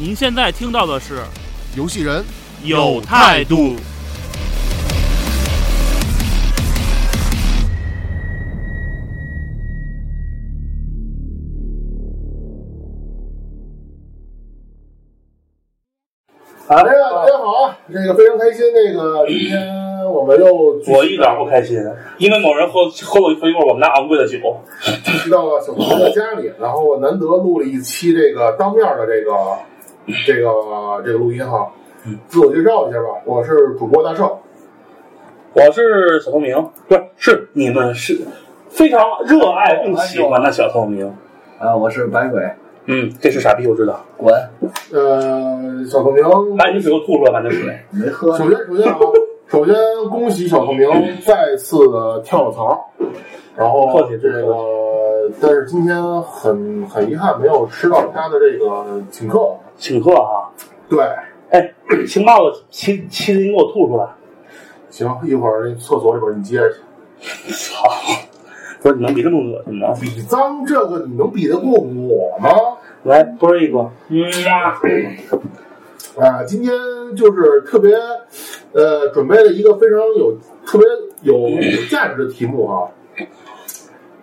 您现在听到的是游戏人有态度。好的呀，大家好啊，这个非常开心。那个今天我们又我一点不开心，因为某人喝喝了一会儿我们家昂贵的酒。去到了小朋友的家里，然后我难得录了一期这个当面的这个这个这个录音哈。自我介绍一下吧，我是主播大圣，我是小透明，不是是你们是非常热爱并喜欢的小透明。啊，我是白鬼，嗯，这是傻逼，我知道。滚，呃，小透明。把你水给我吐出来，把那水。没喝。首先，首先啊，首先恭喜小透明再次的跳了槽，然后客气这个，但是今天很很遗憾没有吃到他的这个请客。请客啊！对，哎，情报的麒麒麟给我吐出来。行，一会儿那厕所里边你接着去。操！不是你能比这么恶心吗？比脏这个你能比得过我吗？来，啵一个，嗯呀，啊，今天就是特别，呃，准备了一个非常有特别有有价值的题目啊。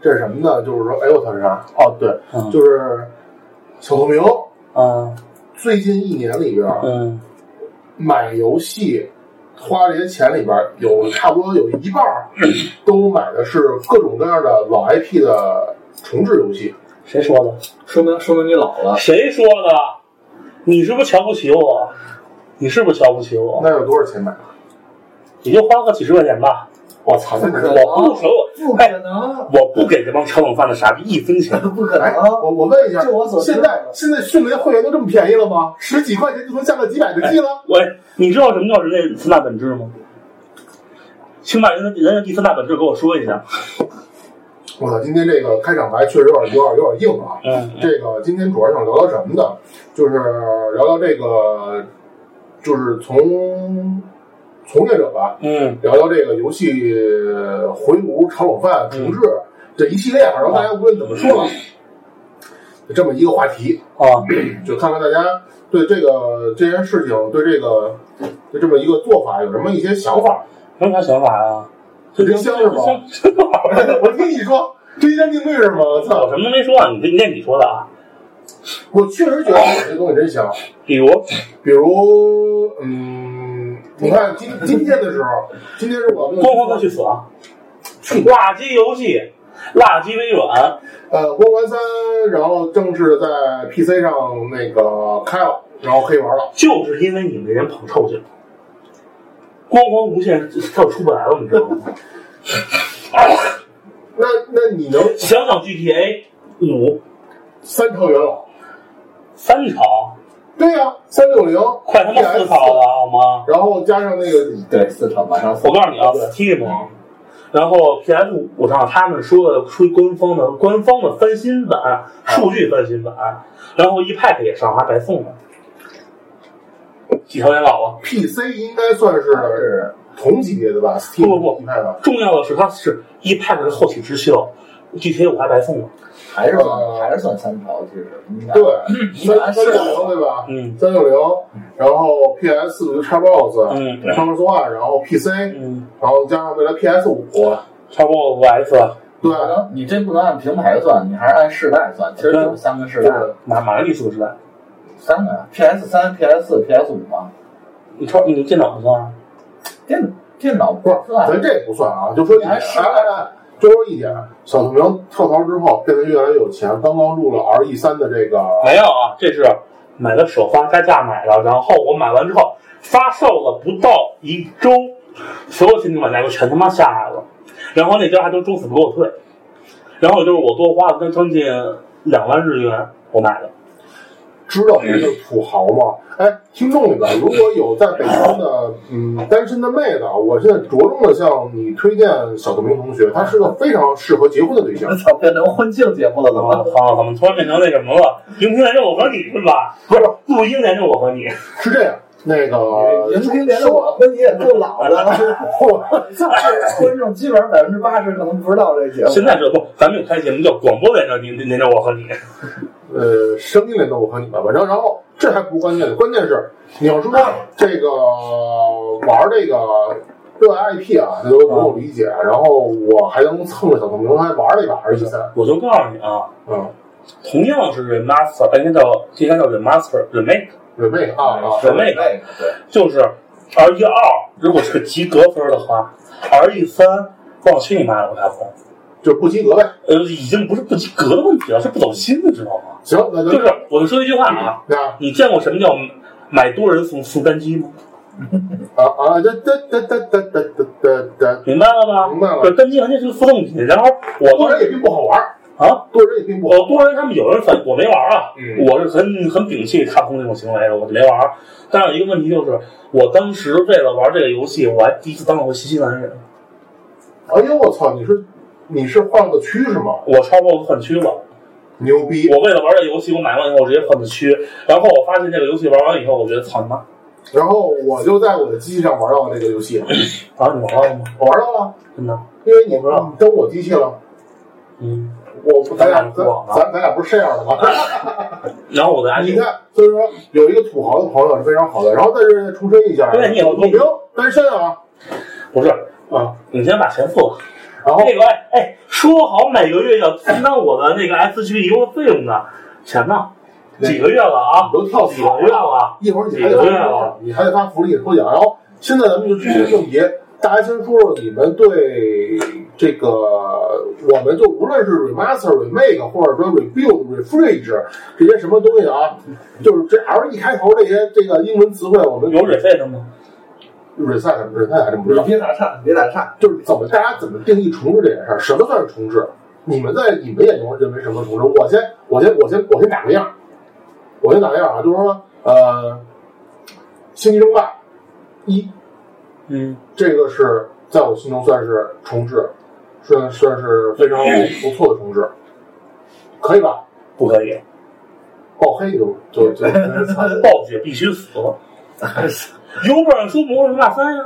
这是什么呢？就是说，哎，我操，是啥？哦，对，嗯就是小透明嗯最近一年里边嗯，买游戏花这些钱里边，有差不多有一半儿都买的是各种各样的老 IP 的重置游戏。谁说的？说明说明你老了。谁说的？你是不是瞧不起我？你是不是瞧不起我？那有多少钱买的？也就花个几十块钱吧。我操，我不收，不哎可能，我不给这帮炒冷饭的傻逼一分钱。不可哎，能。我我问一下，就我所知现在现在迅雷会员都这么便宜了吗？十几块钱就能下个几百个 G 了？喂，你知道什么叫人类三大本质吗？请把人的人的第三大本质给我说一下。我操，今天这个开场白确实有点有点有点硬啊。嗯，这个今天主要想聊聊什么呢？就是聊聊这个，就是从从业者吧，嗯聊聊这个游戏回炉、炒冷饭、重置、这一系列，反正大家无论怎么说吧，这么一个话题，啊，就看看大家对这个这件事情，对这个对这么一个做法有什么一些想法。有啥想法呀？这真香是吗？我听你说真香定位是吗？我我操！什么都没说啊，你这那你说的啊？我确实觉得这东西真香。比如，比如，嗯，你看今今天的时候，今天是我们光环哥去死啊！去垃圾游戏，垃圾微软，呃光环三，然后正式在 PC 上那个开了，然后可以玩了。就是因为你们这人捧臭去了，光环无限它就出不来了，你知道吗？那那你能想想 GTA 五三朝元老？三朝，对呀、三六零，快他妈四朝了好吗？然后加上那个对，四场马上我告诉你啊，Steam，然后 PS 五上他们说的出官方的官方的翻新版，数据翻新版，然后 ePack 也上，还白送呢。几条元老啊！PC 应该算是是同级别的吧不不不重要的是它是 ePack 的后起之秀，GTA 五还白送呢。还是呃算还是算三朝，其实应该对，三三六零对吧？嗯三六零，然后 PS 就 Xbox，嗯对 Xbox One，然后 PC，嗯，然后加上未来 PS 五，超过五 S，对你这不能按平台算，你还是按世代算。其实就是三个世代，马马上第四个时代。三个呀，PS 三、PS 四、PS 五嘛。你超你电脑不算啊？电电脑不是，算咱这不算啊，就说一点，还是哎哎哎，就说一点，小透明跳槽之后变得越来越有钱，刚刚入了 RE 三的这个，没有啊，这是买的首发加价买的，然后我买完之后发售了不到一周，所有新的买家都全他妈下来了，然后那家还都周死不给我退，然后就是我多花了将近两万日元我买的，知道什么叫土豪吗？哎，听众里边如果有在北京的嗯单身的妹子，啊，我现在着重的向你推荐小透明同学，他是个非常适合结婚的对象 变成婚庆节目了，怎我么？好，怎么突然变成那什么了？荧屏连着我和你是吧？不是，录音连着我和你。是这样，那个荧屏连着我和你也够老的，我 操！观众基本上百分之八十可能不知道这节目。现在这不，咱们有开节目叫广播连着您连着我和你。呃，声音连着我和你们吧。然后，然后这还不是关键的，关键是你要说这个玩这个热爱 IP 啊，这都不用理解。然后我还能蹭个小透明还玩了一把一三，我就告诉你啊，嗯，同样是 remaster，哎应该叫应该叫 remaster，remake，remake 啊，remake 对，就是 R 一二，如果是个及格分的话，R 一三，我去你妈的，我开红。就是不及格呗。呃，已经不是不及格的问题了，是不走心，的知道吗？行，那就就是我就说一句话啊，那你见过什么叫买多人送送单机吗？啊啊，哒哒哒哒哒哒哒哒哒，明白了吧？明白了这单机玩家是个负动品，然后我多人也并不好玩，啊，多人也并不好。我多人他们有人反我没玩啊，嗯我是很很摒弃踏空这种行为的，我就没玩。但是有一个问题就是，我当时为了玩这个游戏，我还第一次当了回新西兰人，哎呦我操，你是你是换个区是吗？我超 BOSS 换区了。牛逼！我为了玩这游戏，我买完以后我直接换的区，然后我发现这个游戏玩完以后，我觉得操你妈！然后我就在我的机器上玩到了这个游戏，啊，你玩到了吗？我玩到了，真的？因为你我不知道你登我机器了，嗯。我不咱俩咱咱咱咱俩不是这样的吗？然后我的 ID 你看，所以说有一个土豪的朋友是非常好的。然后在这儿重申一下，对你有我没有单身啊不是，啊。你先把钱付了。然后那个哎哎，说好每个月要分担我的那个 S 区遗落费用的钱呢？几个月了啊？你都跳几个月了？一会儿你还得发你还得发福利抽奖。然后现在咱们就直接正题，大家先说说你们对这个，我们就无论是 remaster、remake 或者说 rebuild、refresh 这些什么东西啊，就是这 L 一开头这些这个英文词汇，我们有水费的吗？Reset reset 还真不知你道。别打岔，别打岔。就是怎么大家怎么定义重置这件事儿？什么算是重置？你们在你们眼中认为什么重置？我先我先我先我先打个样，我先打个样啊，就是说呃，《星际争霸一》嗯，这个是在我心中算是重置，算算是非常不错的重置，可以吧？不可以，爆黑就就就 暴雪必须死了。有本事说《魔兽争霸三》呀，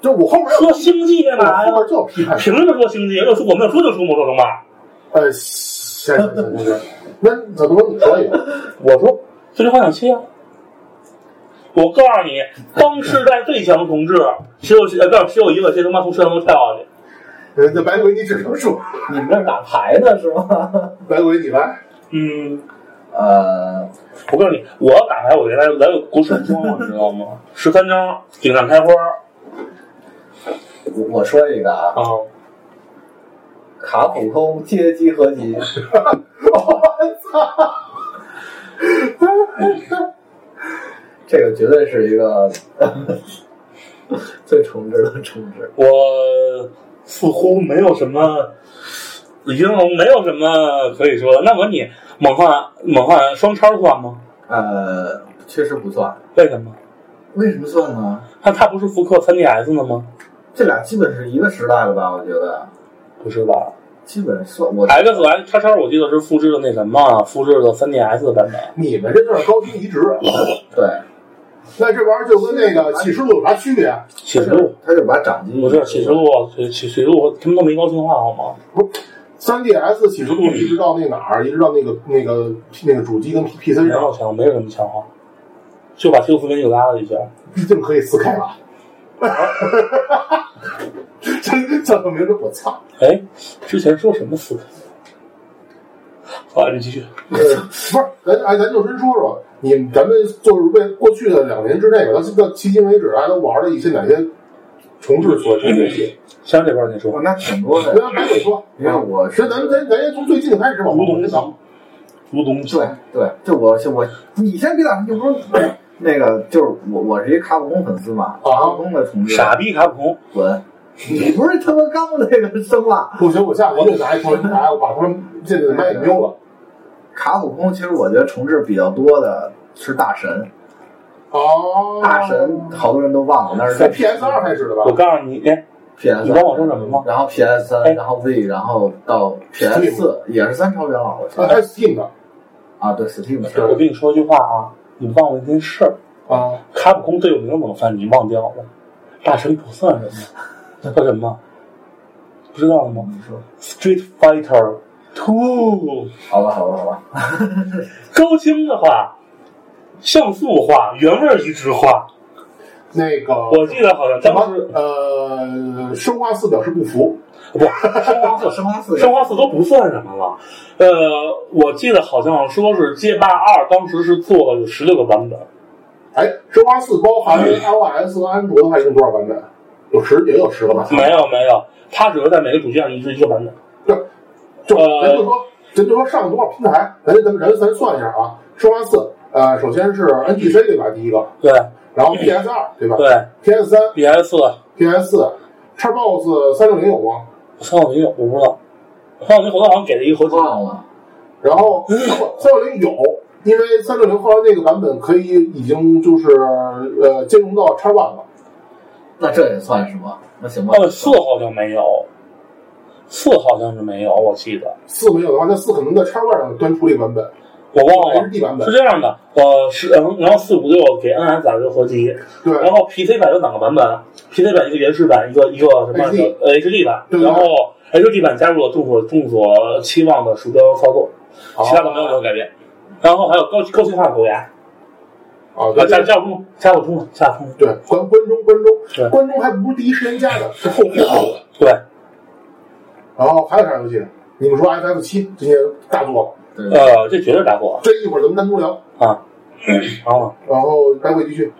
就我后面说《星际》干嘛呀？我后面就要批判，凭什么说《星际》？要说我们要说就说《魔兽争霸》。呃，行行行那怎么说你说一个？我说《最终幻想七》啊。我告诉你，当世代最强同志，只有呃，告诉只有一个，谁他妈从摄像头跳下去？呃，那白鬼你只能说，你们这打牌呢是吗？白鬼你来。嗯，呃，我告诉你，我要打牌，我原来来个国神装，你知道吗？十三张，顶上开花我我说一个啊，啊！卡普空街机合集，我操这个绝对是一个 最重置的重置。我似乎没有什么，云龙没有什么可以说的。那么你，猛汉猛汉双叉算吗？呃，确实不算。为什么？为什么算呢？它它不是复刻 3DS 的吗？这俩基本是一个时代的吧？我觉得不是吧基本算我？X X 叉叉我记得是复制的那什么，复制的 3DS 的版本。你们这就是高清移植，对，那这玩意儿就跟那个启示录有啥区别？启示录它就把掌机不是启示录，启启示录他们都没高清化好吗？三 DS 启示录一直到那哪儿，一直到那个那个那个主机跟 PC 上，没有强，没有什么强化，就把 Q 四零又拉了一下。毕竟可以四 K 了。真叫个名字，我操！哎，之前说什么四 K？好，你继续。呃，不是，咱哎，咱就先说说你，咱们就是为过去的两年之内吧，到到迄今为止，大家都玩了一些哪些重置所重游戏？香这边你说哦，，那挺多的。不要白鬼说，你看我是所以咱咱咱先从最近的开始往吴东往前倒。吴东对对，就我我，你先别打，你不是那个，就是我我是一卡普空粉丝嘛，啊卡普空的重置，傻逼卡普空，滚！你不是他妈刚那个生化，不行，我下回就拿一双拿，我把他们现在的麦给丢了。卡普空其实我觉得重置比较多的是大神，哦，大神好多人都忘了，那是在 PS 二开始的吧我？告诉你，哎，PS，你知道我说什么吗？然后 PS 哎三，然后 V，然后到 PS 四也是三超元老，我记啊，还是 Steam 的啊，对 Steam 是我跟你说句话啊，你忘了一件事儿，啊，卡普空最有名的冷饭你忘掉了，大神不算什么，叫什么？不知道了吗你说？Street Fighter Two，好吧，好吧，好吧，高清的话，像素化，原味移植化。那个我记得好像当时呃，生化四表示不服，不，生化四生化四生化四都不算什么了。呃，我记得好像说是街霸二当时是做了有十六个版本，哎，生化四包含 iOS 和安卓的话，一共多少版本？有十，也有十个吧？没有没有，它只是在每个主机上移植一个版本。就呃咱就说，咱就说上了多少平台，咱咱咱咱算一下啊。生化四，呃，首先是 NGC 对吧？第一个，对然后 PS 二对吧对？PS 三、，PS 四 PS 四，Xbox 三六零有吗？三六零有我不知道，三六零后来好像给了一个合集。忘了，然后不，三六零有，因为三六零后来那个版本可以已经就是呃兼容到 X One 了。那这也算是吗？那行吧，呃，四好像没有，四好像是没有，我记得四没有的话，那四可能在 X One 上端出了一个版本我忘了。，HD 版本是。这样的，呃，是嗯，然后四五六给 NS 打了个合集，对，然后 PC 版有两个版本，PC 版一个原始版，一个一个什么 HD 呃 HD 版，然后 HD 版加入了众所众所期望的鼠标操作，其他的没有任何改变。然后还有高高清化的狗牙，啊，啊，对加加不中，加入中了，加不中了。对，关关中关对中，关中还不是第一时间加的，是后面加的。对，然后还有啥游戏？你们说 FF 七这些大作，呃，这绝对带货这一会儿咱们单独聊。啊。然后然后待会继续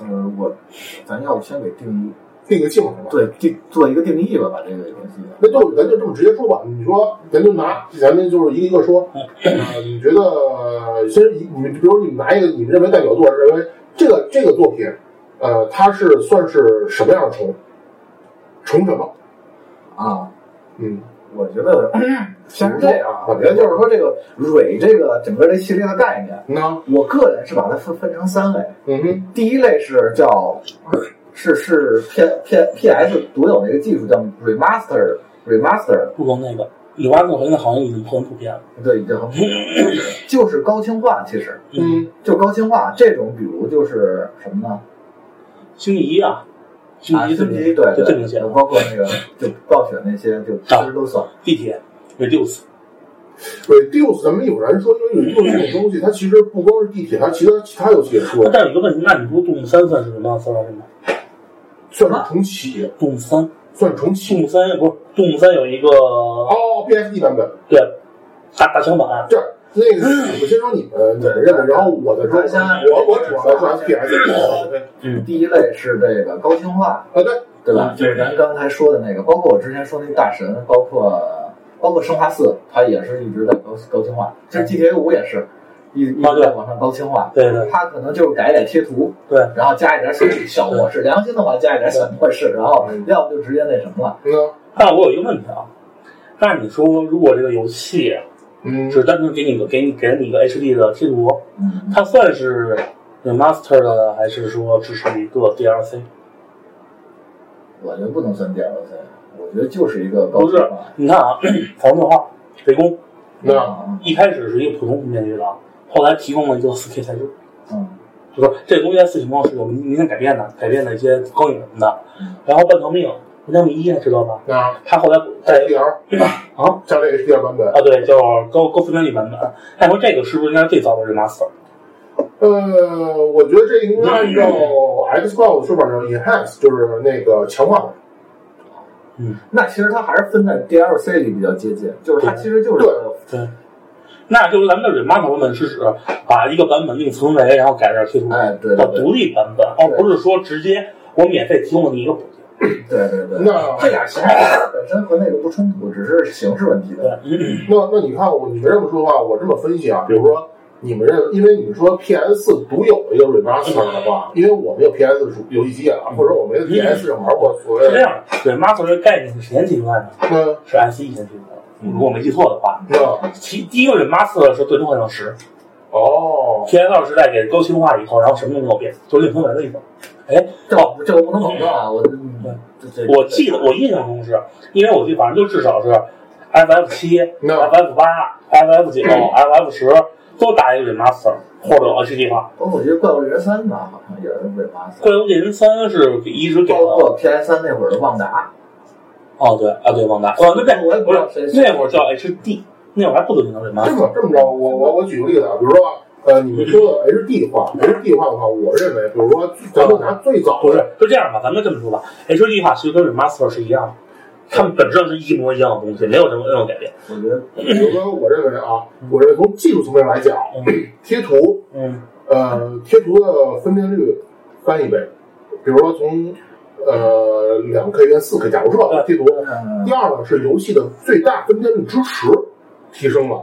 呃，我咱要不先给定义，定个性是吧？对定做一个定义吧，把这个游戏。那就咱就这么直接说吧。你说，咱就拿，咱们就是一个一个说。呃，你觉得先以你们，比如你们拿一个你们认为代表作，认为这个这个作品，呃，它是算是什么样的虫？虫什么？啊，嗯，我觉得先是这样啊，我觉得就是说这个蕊这个整个这系列的概念，那我个人是把它分分成三类。嗯哼，第一类是叫是是 P P P S 独有的一个技术叫 remaster remaster，不光那个，有挖动现在好像已经很普遍了。对，已经很普遍。就 是就是高清化，其实。嗯，就高清化这种，比如就是什么呢？星期一啊，星啊，期一星期一对对就最明显，包括那个就暴雪那些，就其实都算。地铁 reduce，reduce 咱们有人说，因为 reduce 这种东西，它其实不光是地铁，它其他其他游戏也出了，但有一个问题，那你说动物三算是什么？算什么？算是重启，动物三，算重动启。物三不是动物三有一个哦，BSD 版本，对大大枪版，这那个我先说你们你们认为，然后我再说，我我主要来说 FPS。嗯，第一类是这个高清化，啊，对，对吧？就是咱刚才说的那个，包括我之前说那大神，包括包括生化四，它也是一直在高高清化。其实 GTA 五也是一一直在往上高清化，对对它可能就是改一改贴图，对，然后加一点小小模式，良心的话加一点小模式，然后要不就直接那什么了。嗯但我有一个问题啊，那你说如果这个游戏嗯，只单纯给你个给你给了你一个 HD 的贴图，嗯，它算是 remaster 的，还是说只是一个 DLC？我觉得不能算 DLC，我觉得就是一个高不是。你看啊，防电话围攻。那啊，一开始是一个普通平面积的，后来提供了一个 4K 材质，嗯。就说这个东西在四情况是有明明显改变的，改变了一些光影什么的。然后半条命，半条命一还知道吧？啊它后来在 HDR 啊加这个 HDR 版本，啊对，叫高高分辨率版本。那你说这个是不是应该最早的 remaster？呃，我觉得这应该按照 Xbox 说法叫 enhance，就是那个强化版。那其实它还是分在 DLC 里比较接近，就是它其实就是对对，那就是咱们的 remaster 版本是指把一个版本另存为，然后改点贴图，哎对叫独立版本，而不是说直接我免费提供你一个补丁。对对对，那这俩形式本身和那个不冲突，只是形式问题对的。，那那你看我你们这么说的话，我这么分析啊，比如说你们认，因为你们说 PS 四独有的一个 remaster 的话，因为我没有 PS 主游戏机啊，或者我没有 PS 上玩过所谓，是这样的，remaster 这个概念是谁先提出来的？嗯是 SE 先提出来的。如果我没记错的话。那其第一个 remaster 是最终幻想十哦，，PS 二时代给高清化以后，然后什么都没有变，就是另分为的意思。哎，这我这我不能保证啊，我对这这我记得我印象中是，因为我记得反正就至少是 FF 七、那 FF 八、FF 九、FF 十都打一个 remaster 或者 HD 化。包括我觉得《怪物猎人三》吧，好像也是为马斯。怪物猎人三是一直给了包括 PS 三那会儿的旺达，哦对啊对旺达，哦那那我也不知道谁那会儿叫 HD，那会儿还不怎么叫这 remaster。么这么着，我我我举个例子啊，比如说呃，你们说的 HD 化，HD 化的话，我认为，比如说咱们拿最早不是，，就这样吧，咱们这么说吧，HD 化其实跟 remaster 是一样的，它们本质上是一模一样的东西，没有任何任何改变。我觉得比如说我认为啊，我认为从技术层面来讲，贴图嗯呃贴图的分辨率翻一倍，比如说从呃两 K 变四 K，假如说啊贴图。嗯第二呢是游戏的最大分辨率支持提升了，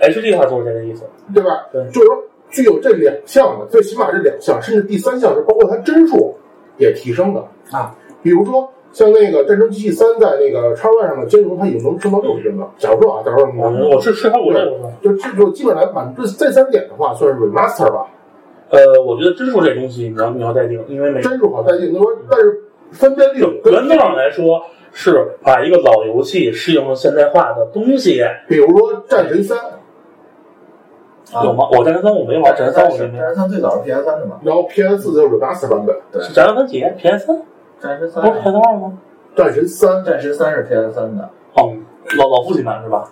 ，HD 它就是这个意思。对吧？对就是说具有这两项的，最起码这两项，甚至第三项是包括它帧数也提升的啊。比如说像那个《战争机器三》在那个叉 Y 上的兼容，它已经能升到六十帧了。假如说啊，假如说你我我是是它我这个。就这就基本来满这这三点的话，算是 remaster 吧，呃，我觉得帧数这东西你要你要待定，因为帧数好待定。那说但是分辨率跟原则上来说是把一个老游戏适应了现代化的东西，比如说《战神三》，啊有吗？我战神三我没玩，战神三我。战神三最早是 PS 三的嘛，然后 PS 四就是 remaster 版本，对，是战神三几？PS 三？战神三不是 PS 二吗？《战神三》战神三是 PS 三的，哦，老老父亲版是吧？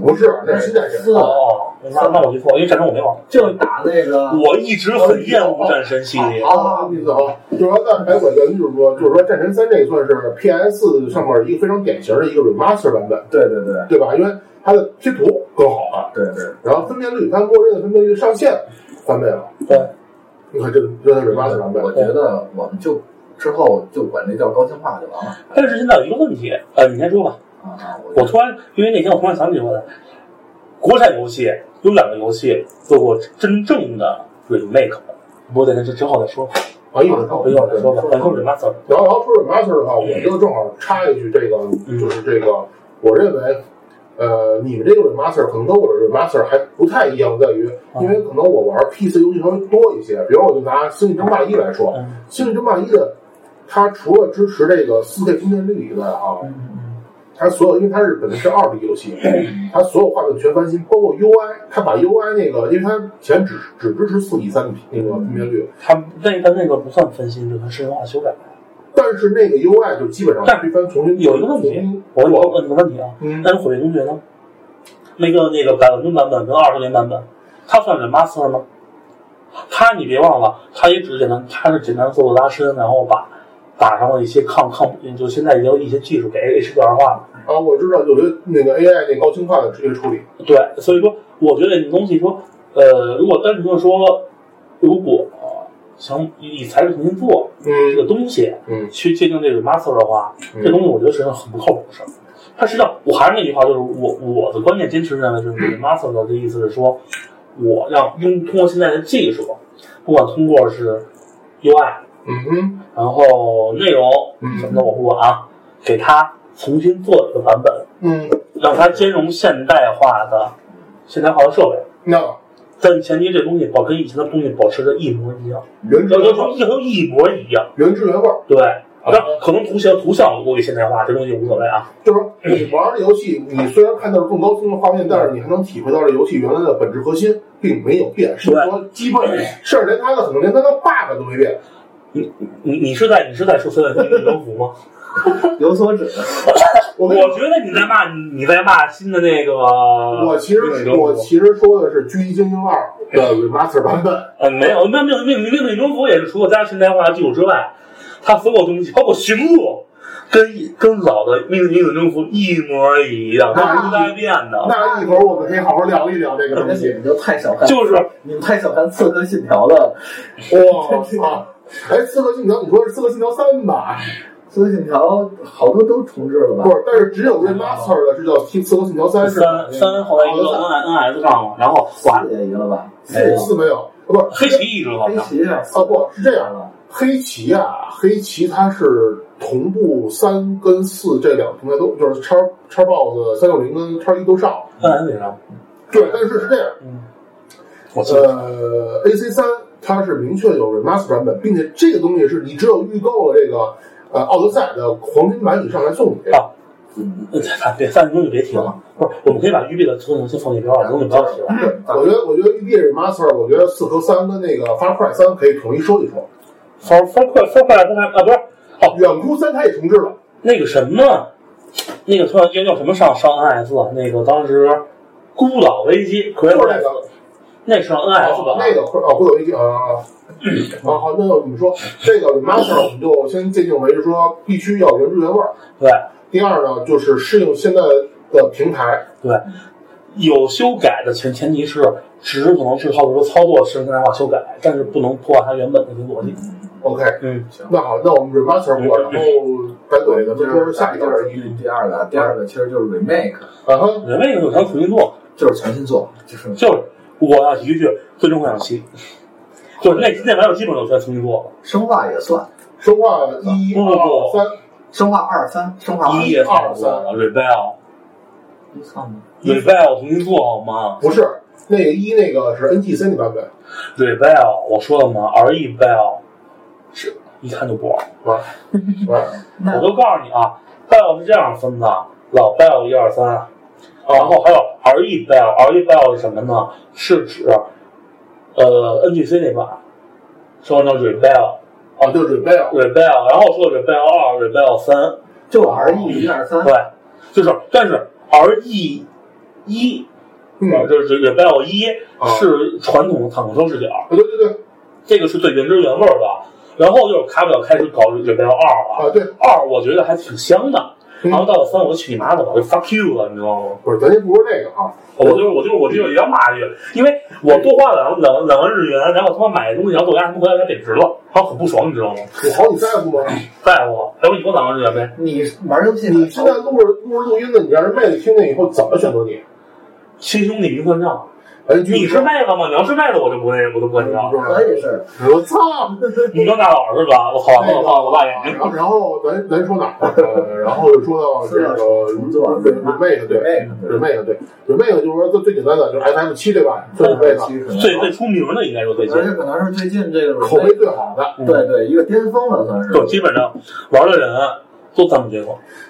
不是，那是新战神。四哦，那那我就错了，因为战神我没玩。就打那个我一直很厌恶战神系列。啊，意思啊，就是说，但还管人就是说，就是说，《战神三》这个算是 PS 上面一个非常典型的一个 remaster 版本，对对对对吧？因为它的贴图更好了，对对，然后分辨率，它默认的分辨率上限翻倍了。对，你看这这是 remaster 版本我，觉得我们就之后就管这叫高清化就完了但是现在有一个问题，呃，你先说吧。我我突然因为那天我突然想起来了，国产游戏有两个游戏做过真正的 remake，不过在那之之后再说吧，啊，一会儿一会儿再说吧。反正 remaster 然后，然后说 remaster 的话，我就正好插一句，这个就是这个，我认为，呃，你们这个 remaster 可能跟我的 remaster 还不太一样，在于，因为可能我玩 PC 游戏稍微多一些，比如我就拿《星际争霸一》来说，嗯《星际争霸一》的它除了支持这个 4K 分辨率以外，哈，它所有因为它是本来是二 D 游戏，它所有画面全翻新，包括 UI，它把 UI 那个，因为它前只只支持四比三的那个分辨率，它那个那个不算翻新，这算深化修改。但是那个 UI 就基本上但推翻重新有一个问题我，我问你个问题啊，嗯但是毁灭公爵呢？那个那个百万吨版本跟二十年版本，它算 remaster 吗？它你别忘了，它也只是简单，它是简单做个拉伸，然后把打上了一些抗抗，就现在也有一些技术给 HDR 化了。啊，我知道有的那个 AI 那高清化的直接处理，对，所以说我觉得这东西说，呃，如果单纯的说，如果想以材质重新做这嗯个东西，嗯去界定这个 master 的话，嗯这东西我觉得实际上很不靠谱的事儿。它实际上，我还是那句话，就是我我的观念坚持认为，就是 master 的意思是说，我让用通过现在的技术，不管通过是 UI，嗯哼然后内容嗯什么的我不管啊，给他重新做一个版本，嗯，让它兼容现代化的现代化的设备。那但前提这东西保跟以前的东西保持的一模一样，原汁原味，要一模一样。原汁原味儿，对，那可能图形图像过于现代化，这东西无所谓啊。就是说你玩这游戏，你虽然看到了更高清的画面，但是你还能体会到这游戏原来的本质核心并没有变，甚至说基本甚至连它的可能连它的 bug 都没变。你你你是在你是在说《三点零征服》吗？有所指，我 我觉得你在骂你在骂新的那个。我其实我其实说的是《狙击精英二》的 remaster 版本。呃没有没有没有没有命令征服也是除了加现代化技术之外，它所有东西包括行路。跟跟老的命令征服一模一样，它不带变的。那一会儿我们可以好好聊一聊这个东西。你们就太小看，就是你们太小看《刺客信条》了，哇操！哎，《刺客信条》，你说是《刺客信条三》吧？《刺客信条》好多都重置了吧不？是，但是只有 remaster 的是叫《刺客信条三》是三三后来移到 N N S 上了，然后哇，四也移了吧？四四没有，不是黑旗移植了黑，旗啊，啊，不是这样的。黑棋啊，黑棋它是同步三跟四这两个平台都就是叉叉 box 三六零跟叉一都上，嗯，为啥？对，但是是这样，我呃，AC 三它是明确有 remaster 版本，并且这个东西是你只有预购了这个呃奥德赛的黄金版以上来送你。啊嗯别三分钟就别提了，不是，我们可以把育碧的作品先放一边儿，东西不要提了。我觉得，我觉得育碧 remaster，我觉得四和三跟那个 Far Cry 三可以统一说一说。方方块方块它还啊不是哦远古三它也重置了，那个什么，那个突然间叫什么上上 NS 啊？那个当时孤岛危机，可就是那个那是 NS 吧？那个哦，不有一句啊好，那我们说这个 remaster，我们就先界定为是说必须要原汁原味儿。对第二呢，就是适应现在的平台。对，有修改的前前提是，只是可能是靠比如操作实现代化修改，但是不能破坏它原本的一个逻辑。OK，嗯，行那好，那我们 remaster 过，然后白对，鬼咱们说下一个就是一第二个，第二个其实就是 remake，啊哈，人为有想重新做，就是重新做，就是就是我要提一句，最终幻想七，就是那那玩意儿基本都全重新做。了。生化也算，生化一不不二三，生化二三，生化一也差不多了，Rebel。一算吗？Rebel 重新做好吗？不是那个一那个是 NTC 那版本，？Rebel 我说了吗？RE Bell 是一看就不玩。玩。玩。我都告诉你啊，Bell 是这样分的，老 Bell 一二三，然后还有 RE Bell，RE Bell 是什么呢？是指呃 NGC 那版，说那 Rebel。啊，就 Rebel，Rebel，然后说 Rebel 二、Rebel 三，就 R E 一二三，对，就是，但是 RE 一，嗯，就是 Rebel 一啊是传统的坦克车视角，对对对。这个是最原汁原味儿的。然后就是卡表开始搞 Rebel 二了，啊对，二我觉得还挺香的。嗯然后到了三，我就去你妈的吧，我就 fuck you 了，你知道吗？不是，咱先不说这个啊，我就是我就是我就是也要骂一句，因为我多花了两两两万日元，然后他妈买的东西，然后豆芽什么回来它贬值了，然后很不爽，你知道吗？我好你在乎吗？在乎，要不你给我两万日元呗？你玩游戏你现在录着录着录音呢，你让人妹子听见以后怎么选择你？亲兄弟明算账，哎，你是妹子吗？你要是妹子，我就不那我就不跟你要。可以是我操！你当大佬是吧？我好，我操，我大眼睛。然后然后咱咱说哪儿？呃，然后就说到这个重做 remake 对 remake 对 remake 就是说最最简单的就是 FM 七对吧？最 remake 最最出名的应该说最近而，且可能是最近这个口碑最好的。对对一个巅峰了，算是。就基本上玩的人都这么觉得。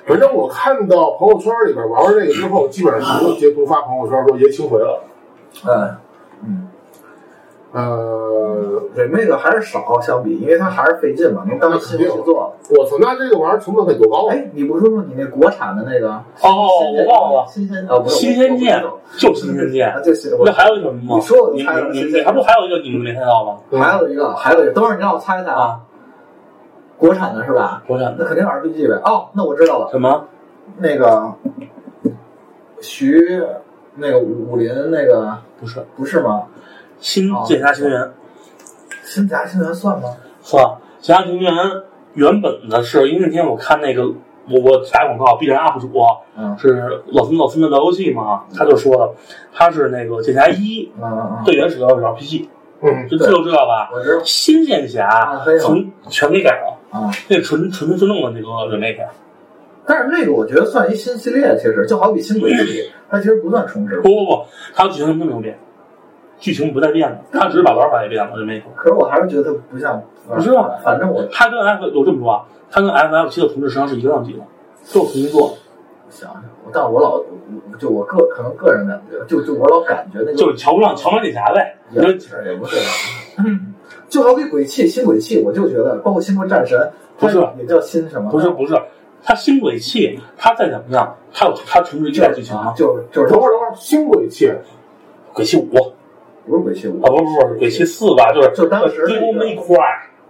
反正我看到朋友圈里边玩完这个之后，基本上都截图发朋友圈说爷清回了。嗯嗯呃，，remake 还是少相比，因为它还是费劲嘛，能当新游戏做。我操，那这个玩意儿成本得多高啊？哎，你不说说你那国产的那个？哦，我忘了，新鲜哦，不是新鲜剑就新鲜剑那还有一个什么吗？你说我你猜了你你你还不还有一个你们没猜到吗？还有一个，还有一个，等会儿你让我猜猜啊，啊，国产的是吧？国产的那肯定是 RPG 呗。哦，那我知道了，什么？那个徐那个武武林那个不是不是吗？新剑侠情缘，新侠情缘算吗？算。剑侠情缘原本的是因为那天我看那个我我打广告，B 站 UP 主嗯是老孙老孙的聊游戏嘛，他就说了，他是那个剑侠一嗯嗯嗯，最原始的是 RPG，嗯，就这就知道吧？我知道新剑侠从全给改了，啊。那纯纯纯弄的那个 remake，但是那个我觉得算一新系列，其实就好比新轨迹，它其实不算重置不。不不，它剧情什么都没有变，剧情不再变了，它只是把玩法也变了 remake。可是我还是觉得它不像，不是啊反正我它跟 F 我这么说啊，它跟 FF 七的重置实际上是一个量级的，都是重新做的，想想，但我老就我个可能个人感觉，就就我老感觉那个就是瞧不上瞧不上剑侠呗。也不是也不是，就好比鬼泣新鬼泣，我就觉得包括新国战神，不是也叫新什么？不是不是，它新轨迹，它再怎么样，它有它重置一代剧情吗？就是就是等会儿等会儿，新轨迹轨器五不是鬼泣五啊，不是不是轨器四吧？就是就当时那个 Devil May Cry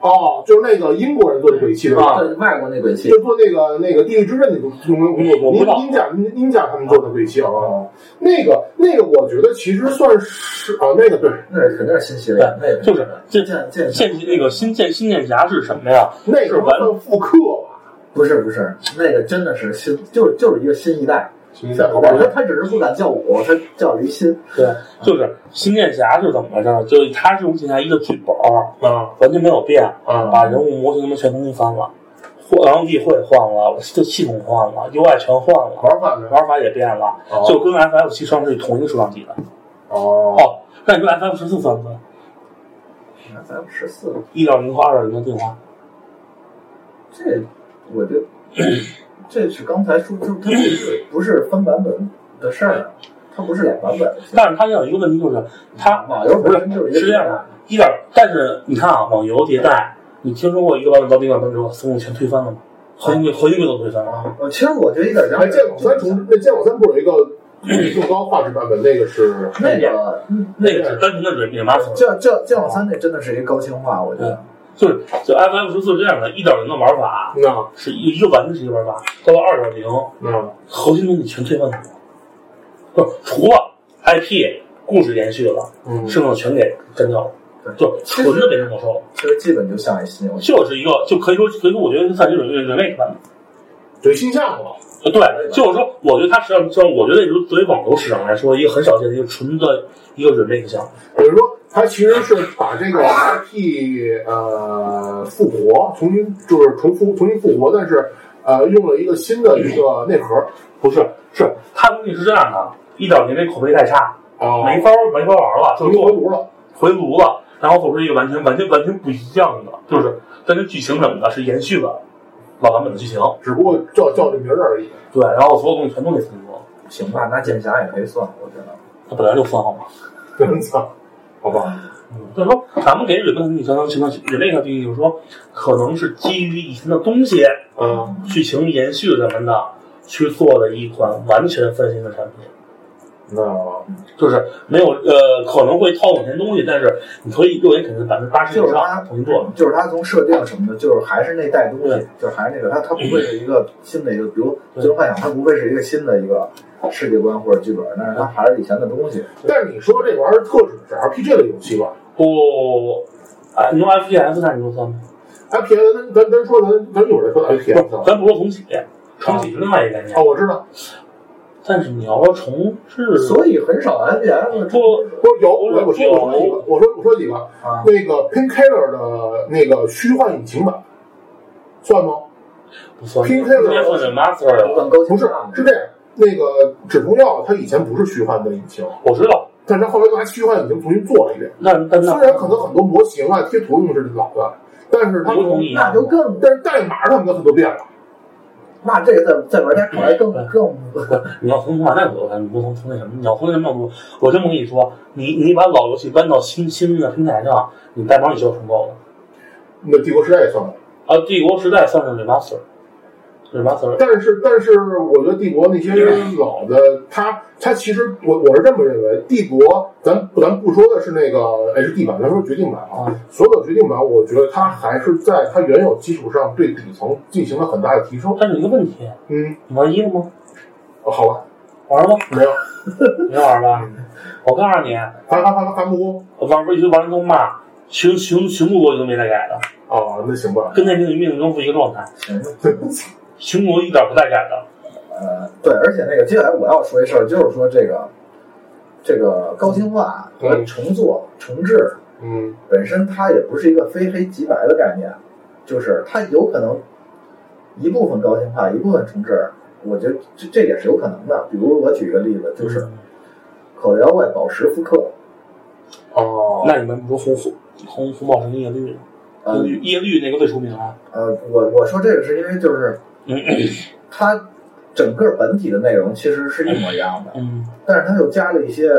哦，就是那个英国人做的轨迹对吧？对外国那鬼泣就做那个那个地狱之刃那个工工作，我不知道英英甲英甲他们做的轨迹啊，那个那个我觉得其实算是啊，那个对，那是肯定是新系列，那个就是剑剑剑剑那个新剑新剑侠是什么呀？那个是完算复刻吧？不是不是，那个真的是新，就是就是一个新一代，星际赛好吧他他只是不敢叫我，他叫离心。对，就是新剑侠是怎么回事儿？就是他是用新剑侠一个剧本儿，啊完全没有变，啊把人物模型他妈全重新翻了，或然后地会换了，就系统换了，UI 全换了，玩法？玩法也变了，哦就跟 FF 七上是同一个数量级的。哦哦，那你说 FF 十四算不算？F 十四，一点零和二点零的进化？这我觉得这是刚才说，就是它不是不是分版本的事儿，它不是俩版本。但是它有一个问题就是，它网游不是本身就是一个是这样的，一点，但是你看啊，网游迭代，你听说过一个版本到另一个版本之后，所有全推翻了吗？核心规核心规则推翻了。呃，其实我觉得一点哎，剑网三重，那剑网三不是有一个更高画质版本？那个是那个那个是单纯的 remaster，叫叫剑网三那真的是一个高清化，我觉得。就是就 FF 十四这样的一点零的玩法，那是一一个完全是一个玩法，到了二点零，那核心东西全推翻了，不除了 IP 故事延续了，嗯剩下的全给删掉了，对就纯的变成魔兽了，其实基本就像一新游戏。就是一个就可以说可以说我觉得算是一种 remake 版本。对新项目了。呃，对，就是说，我觉得它实际上，就是我觉得作为网游市场来说，一个很少见的一个纯的一个 remake 项目。比如说，它其实是把这个 IP 呃复活，重新就是重复重新复活，但是呃用了一个新的一个内核。不是，是它东西是这样的，一点零那口碑太差，哦没法没法玩了，就回炉了。回炉了，然后做出一个完全完全完全不一样的，就是但是剧情什么的是延续了老版本的剧情，只不过叫叫这名儿而已。对，然后所有东西全都给重做，行吧，拿剑侠也可以算，我觉得。它本来就算好嘛。真操，好吧，就是说，咱们给 remake 相当相当 remake 定义就是说，可能是基于以前的东西，嗯，剧情延续咱们的去做的一款完全翻新的产品。那就是没有呃，可能会套用以前东西，但是你可以肉眼肯定百分之八十以就是它上重新做。就是它从设定什么的，就是还是那代东西，就是还是那个，它它不会是一个新的一个，比如《最终幻想》，它不会是一个新的一个世界观或者剧本，但是它还是以前的东西。但是你说这玩意儿特指的是 RPG 类游戏吧不，哎，你用 FPS 那你就算吗？？FPS 咱咱咱说咱咱一会儿再说 FPS，咱不说重启，重启是另外一个概念哦，。我知道，但是你要说重置，所以很少 FPS 不不是有我我说我说几个，我说我说几个，啊，那个 Painkiller 的那个虚幻引擎版算吗？不算，拼配了直接算是 master 了。算高不是，是这样，那个止痛药它以前不是虚幻的引擎，我知道，但是它后来拿虚幻引擎重新做了一遍。那但那虽然可能很多模型啊、贴图用的是老的，但是它不同意啊那就更但是代码他们很多变了。那这个在在玩家看来更更不，你要从从玩家角度看，你不从从那什么，你要从那什么角度，我这么跟你说，你你把老游戏搬到新新的平台上，你代码你就要重构了。那帝国时代也算了，啊，帝国时代算是 remaster，remaster，但是但是我觉得帝国那些老的，他他其实我我是这么认为，帝国咱咱不说的是那个 HD 版，咱说决定版啊，啊所有的决定版，我觉得它还是在它原有基础上对底层进行了很大的提升。但是有一个问题，嗯，你玩一了吗？哦好吧，玩了吗？没有，没玩吧？我告诉你，发发发发不过我玩一堆玩人都骂，寻寻寻不国都没再改的，哦，那行吧，跟那命运命令中是一个状态，行。寻国一点不带改的。呃，对，而且那个接下来我要说一事儿，就是说这个这个高清化和重做、重置嗯本身它也不是一个非黑即白的概念，就是它有可能一部分高清化，一部分重置，我觉得这这也是有可能的。比如我举一个例子，就是《口袋妖怪宝石复刻》，哦，那你们不说红红红红宝石跟叶绿呢？呃叶叶绿那个最出名啊。呃，我我说这个是因为就是嗯它整个本体的内容其实是一模一样的，嗯但是它又加了一些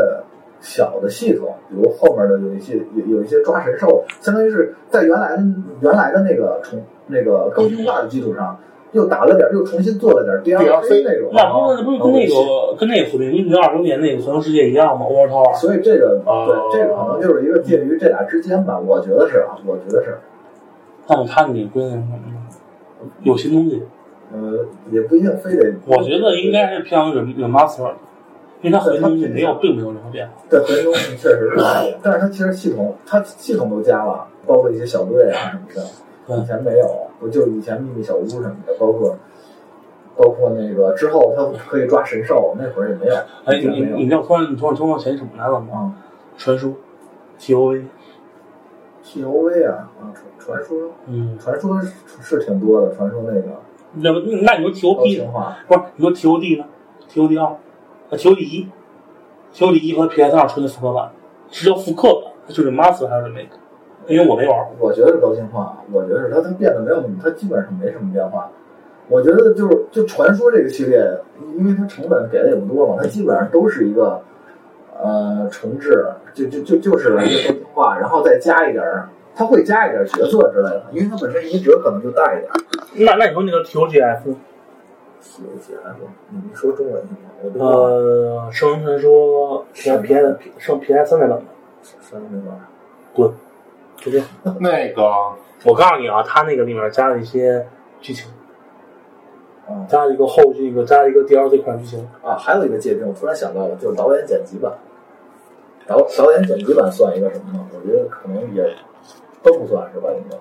小的系统，比如后面的有一些有有一些抓神兽，相当于是在原来原来的那个重那个高清化的基础上，又打了点，又重新做了点 DLC 内容。那不是不是跟那个跟那个《火并英雄二周年》那个《环游世界》一样吗？Over Tower。所以这个哦对这个可能就是一个介于这俩之间吧，我觉得是啊，我觉得是，那么它你归那什么呢？有新东西，呃，也不一定非得。我觉得应该是偏向于 remaster，因为它核心东西没有，并没有任何变化。对核心东西确实是但是它其实系统它系统都加了，包括一些小队啊什么的，以前没有，不就以前秘密小屋什么的，包括包括那个之后他可以抓神兽，那会儿也没有。哎，你你你知道突然你突然突然想起什么来了吗？啊传说，T O V，，T O V 啊啊，传传说嗯，传说是是挺多的，传说那个那么那你说 TOP 的话不是？你说 T O D 呢？T O D 二，啊 T O D 一，T O D 一和 P S 二出的复刻版，是叫复刻版，它就是 Master 还是 Remake？因为我没玩过。我觉得是高清化，我觉得是它它变得没有，它基本上没什么变化。我觉得就是就传说这个系列，因为它成本给的也不多嘛，它基本上都是一个呃重置，就就就就是一个高清化，然后再加一点儿，它会加一点儿角色之类的，因为他本身移植可能就大一点儿。那那你说那个 T O G F，T O G F，你说中文行吗？我都忘了呃，圣人传说 P S P S 圣 P S 三那版本，什么那个滚，就这样。那个我告诉你啊，他那个里面加了一些剧情，啊加了一个后续一个加了一个 D L 这款剧情。啊，还有一个界定，我突然想到了，就是导演剪辑版。导导演剪辑版算一个什么呢？我觉得可能也都不算是吧，应该。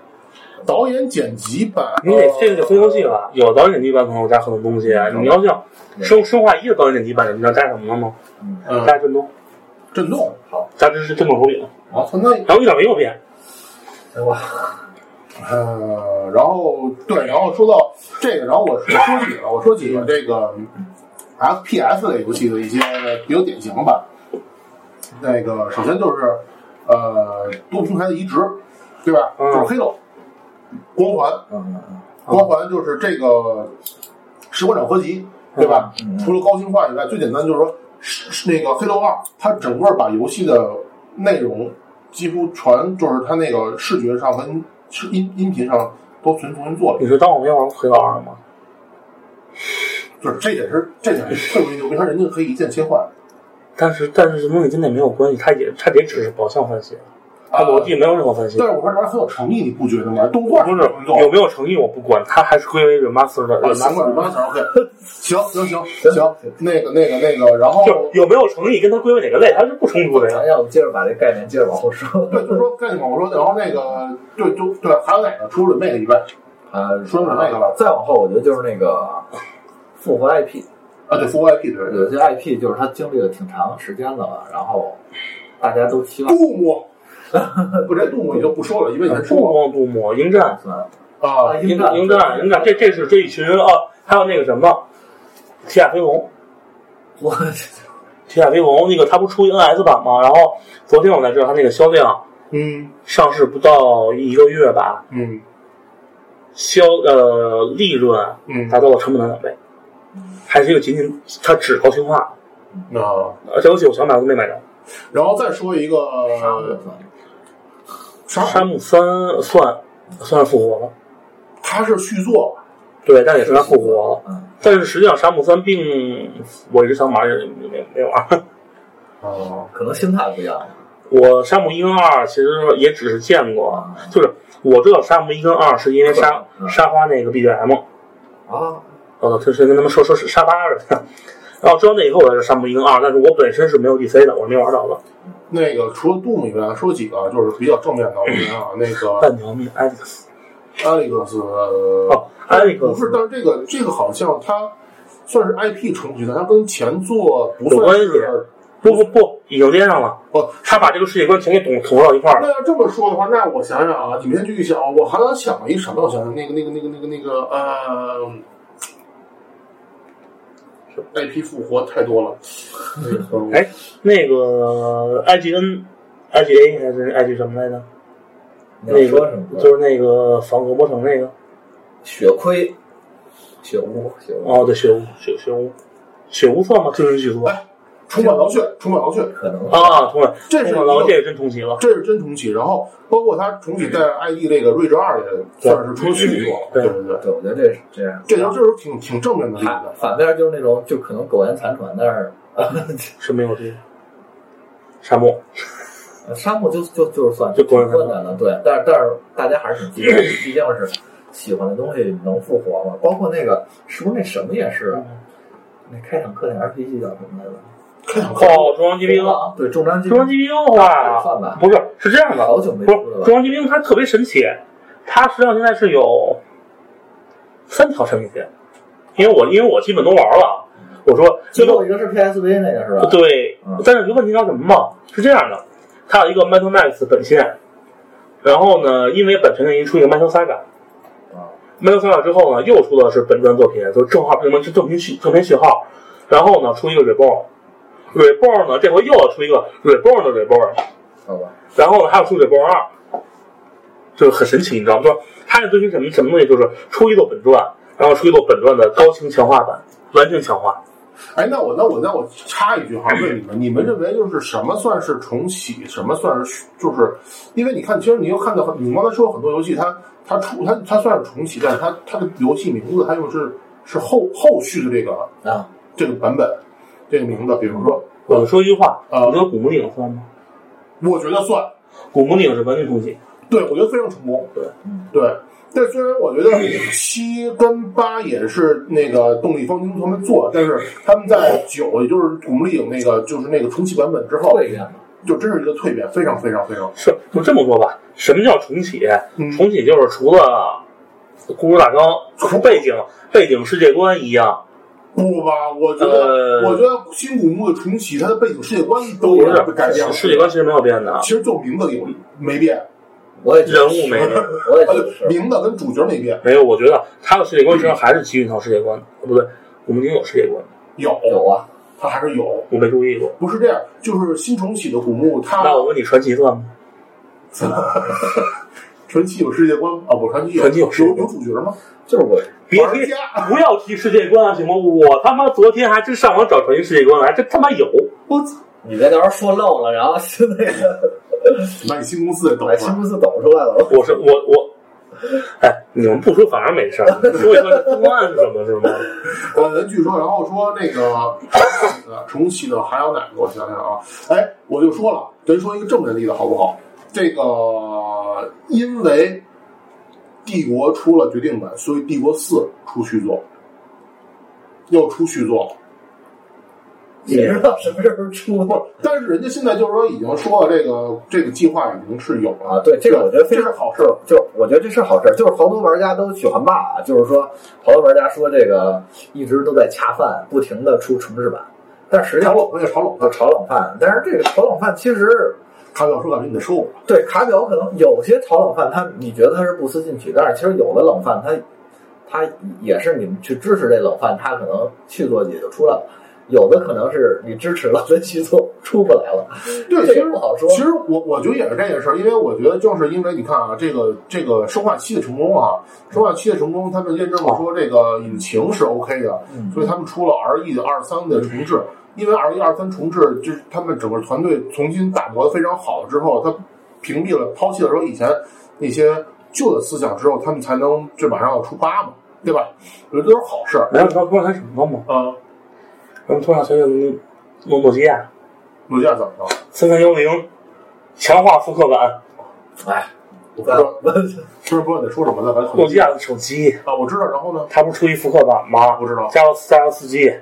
导演剪辑版，你得这个就分游戏了，有导演剪辑版可能有加很多东西。你要像生生化一的导演剪辑版，你知道加什么了吗？嗯，加震动，震动好，加这是震动手柄，啊，那然后一点没有变。哎哇，呃，然后对，然后说到这个，然后我我说几个，我说几个这个 FPS 类游戏的一些比较典型的吧。那个首先就是呃多平台的移植，对吧？嗯就是黑豆、光环，嗯嗯嗯光环就是这个士官长合集，对吧？嗯除了高清化以外，最简单就是说是是那个黑豆二，它整个把游戏的内容几乎全就是它那个视觉上跟是音音频上都全重新做了，你是当我没玩黑道二吗？就是这点是这点是特别牛逼，它人家可以一键切换。但是但是这东西跟那没有关系，它也它也只是表象分析，它逻辑没有任何分析。但是我说这玩意很有诚意，你不觉得吗？动画不是有没有诚意我不管，他还是归为 remaster 的 remaster。，remaster OK，行行行行，那个那个那个，然后就有没有诚意跟他归为哪个类，它是不冲突的呀咱。要不接着把这概念接着往后说。对，就是说概念嘛，我说，然后那个对就对，还有哪个除了 remake 以外呃，说说那个吧再往后，我觉得就是那个复活 IP，啊？对，复活 IP 对对有些 IP 就是他经历了挺长时间的了，然后大家都期望杜牧，不，这杜牧也就不说了，因为你还杜说牧杜牧迎战。啊，迎战。迎战迎战，这这是这一群啊，还有那个什么铁甲飞龙，我 铁甲飞龙那个他不出 NS 版吗？然后昨天我才知道他那个销量嗯。上市不到一个月吧，嗯。销呃利润嗯达到了成本的两倍，还是一个仅仅它只高清化，啊，而且游戏我想买都没买着。然后再说一个。沙沙漠三算算是复活了，他是续作，对，但也是他复活了。嗯，但是实际上沙漠三并我一直想玩也没没玩。哦，可能心态不一样。我沙漠一跟二其实也只是见过，就是我知道沙漠一跟二是因为沙嗯沙发那个 BGM，啊，哦，就是跟他们说说是沙发似的。然后知道那以后我才是沙漠一跟二，但是我本身是没有 DC 的，我是没玩到的。那个除了杜牧以外，说几个就是比较正面的，我觉得啊，那个半条命 Alex，Alex 哦，Alex 不是，但是这个这个好像它算是 IP 重启的，它跟前作不算有关系是。不不不，已经连上了。哦，他把这个世界观全给统统到一块儿了。那要这么说的话，那我想想啊，你们先继续想，我还能想到一什么？我想想，那个那个那个那个那个呃，IP 复活太多了。那个哎，那个 IGN、IGA 还是 IG 什么来着？那个什么？就是那个防恶魔城那个。血亏，血污，血污，哦，对，血污，血血污，血污算吗？真人剧作充满狼血，充满狼血，可能啊，同了，这是这个真重启了。这是真重启。然后包括它重启在 ID 这个睿智二也算是出了续作了。对对对对，我觉得这是这样。这就这是挺挺正面的例反子。反面就是那种就可能苟延残喘，但是 是没有这个沙漠，呃沙漠就就就是算就苟延残喘困难的，对，但是但是大家还是挺激动，毕竟是喜欢的东西能复活嘛。包括那个是不是那什么也是，啊那开场课那 RPG 叫什么来着？哦，中央机兵，对，重装机中央机兵的话，不是是这样的，好久没不是中？央机兵它特别神奇，它实际上现在是有三条产品线，因为我因为我基本都玩了。我说最后一个是 PSV 那个是吧？对嗯，但是有个问题，叫什么嘛？是这样的，它有一个 Metal Max 本线，然后呢，因为本身原因出一个 Metal Saga。啊 Metal Saga 之后呢，又出的是本传作品，就是正好什么正片序正片序号，然后呢出一个 Reborn，Reborn 呢这回又要出一个 Reborn 的 Reborn，好吧，然后呢还要出 Reborn 二，就是很神奇，你知道吗？就是它是追求什么什么东西，就是出一座本传，然后出一座本传的高清强化版，完全强化。哎，那我那我那我插一句哈，问你们，你们认为就是什么算是重启，什么算是就是，因为你看，其实你又看到很，你刚才说很多游戏它它出它它算是重启，但是它它的游戏名字它又是是后后续的这个啊，这个版本这个名字，比如说，我说一句话，呃你觉得古墓丽影算吗？我觉得算，古墓丽影是完全重启，对我觉得非常成功，对对。但虽然我觉得七跟八也是那个动力方程他们做，但是他们在九，也就是古墓丽影那个就是那个重启版本之后，蜕变的。就真是一个蜕变，非常非常非常。是就这么说吧。什么叫重启？嗯重启就是除了故事大纲、除背景、背景世界观一样，不吧？我觉得，呃我觉得新古墓的重启，它的背景世界观都不有改变了。世界观其实没有变的，其实就名字有没变，我也觉得人物没变。我也觉呃得是。名字跟主角没变。没有，我觉得他的世界观实际上还是基于一套世界观。哦不对，古墓丽影有世界观，有有啊，它还是有，我没注意过。不是这样，就是新重启的古墓，它那我问你，传奇算吗？传奇有世界观吗啊？不，传奇有传奇有世界有观有主角吗？就是我别提，不要提世界观啊，行吗？我他妈昨天还真上网找传奇世界观了，还真他妈有。我操！你别到时候说漏了，然后是那个 把你新公司给抖把出来。新公司抖出来了。我是我我，哎，你们不说反而没事儿，说一说这公案什么是吗？呃，据说，然后说那个呃 重启的还有哪个？我想想啊，哎，我就说了，咱说一个正面例子好不好？这个因为帝国出了决定版，所以帝国四出续作，又出续作了。你知道什么时候出吗？但是人家现在就是说已经说了，这个这个计划已经是有了啊，对，这个我觉得非这常是好事儿。就我觉得这是好事儿，就是好多玩家都喜欢骂啊，就是说好多玩家说这个一直都在恰饭，不停的出重置版，但实际上炒冷饭也炒冷饭，炒冷饭，但是这个炒冷饭其实他要说感觉你得收我。对卡表可能有些炒冷饭它你觉得它是不思进取，但是其实有的冷饭它它也是你们去支持这冷饭，它可能续作也就出来了。有的可能是你支持了，它续作出不来了，对，这其实不好说。其实我我觉得也是这件事儿，因为我觉得就是因为你看啊，这个这个生化七的成功啊，生化七的成功，他们验证了说这个引擎是 OK 的，嗯所以他们出了 R E 的二三的重置。因为二一二三重置，就是他们整个团队重新打磨的非常好之后，他屏蔽了、抛弃了说以前那些旧的思想之后，他们才能这马上要出八嘛，对吧？我觉得都是好事儿。然后你知道突然想什么吗？啊，咱们突然想起诺诺基亚诺基亚怎么了？三三幺零强化复刻版，哎，我不知道，不是不知道你在说什么呢？咱诺基亚的手机，啊，我知道。然后呢？它不是出一复刻版吗？不知道。加了加了四 G，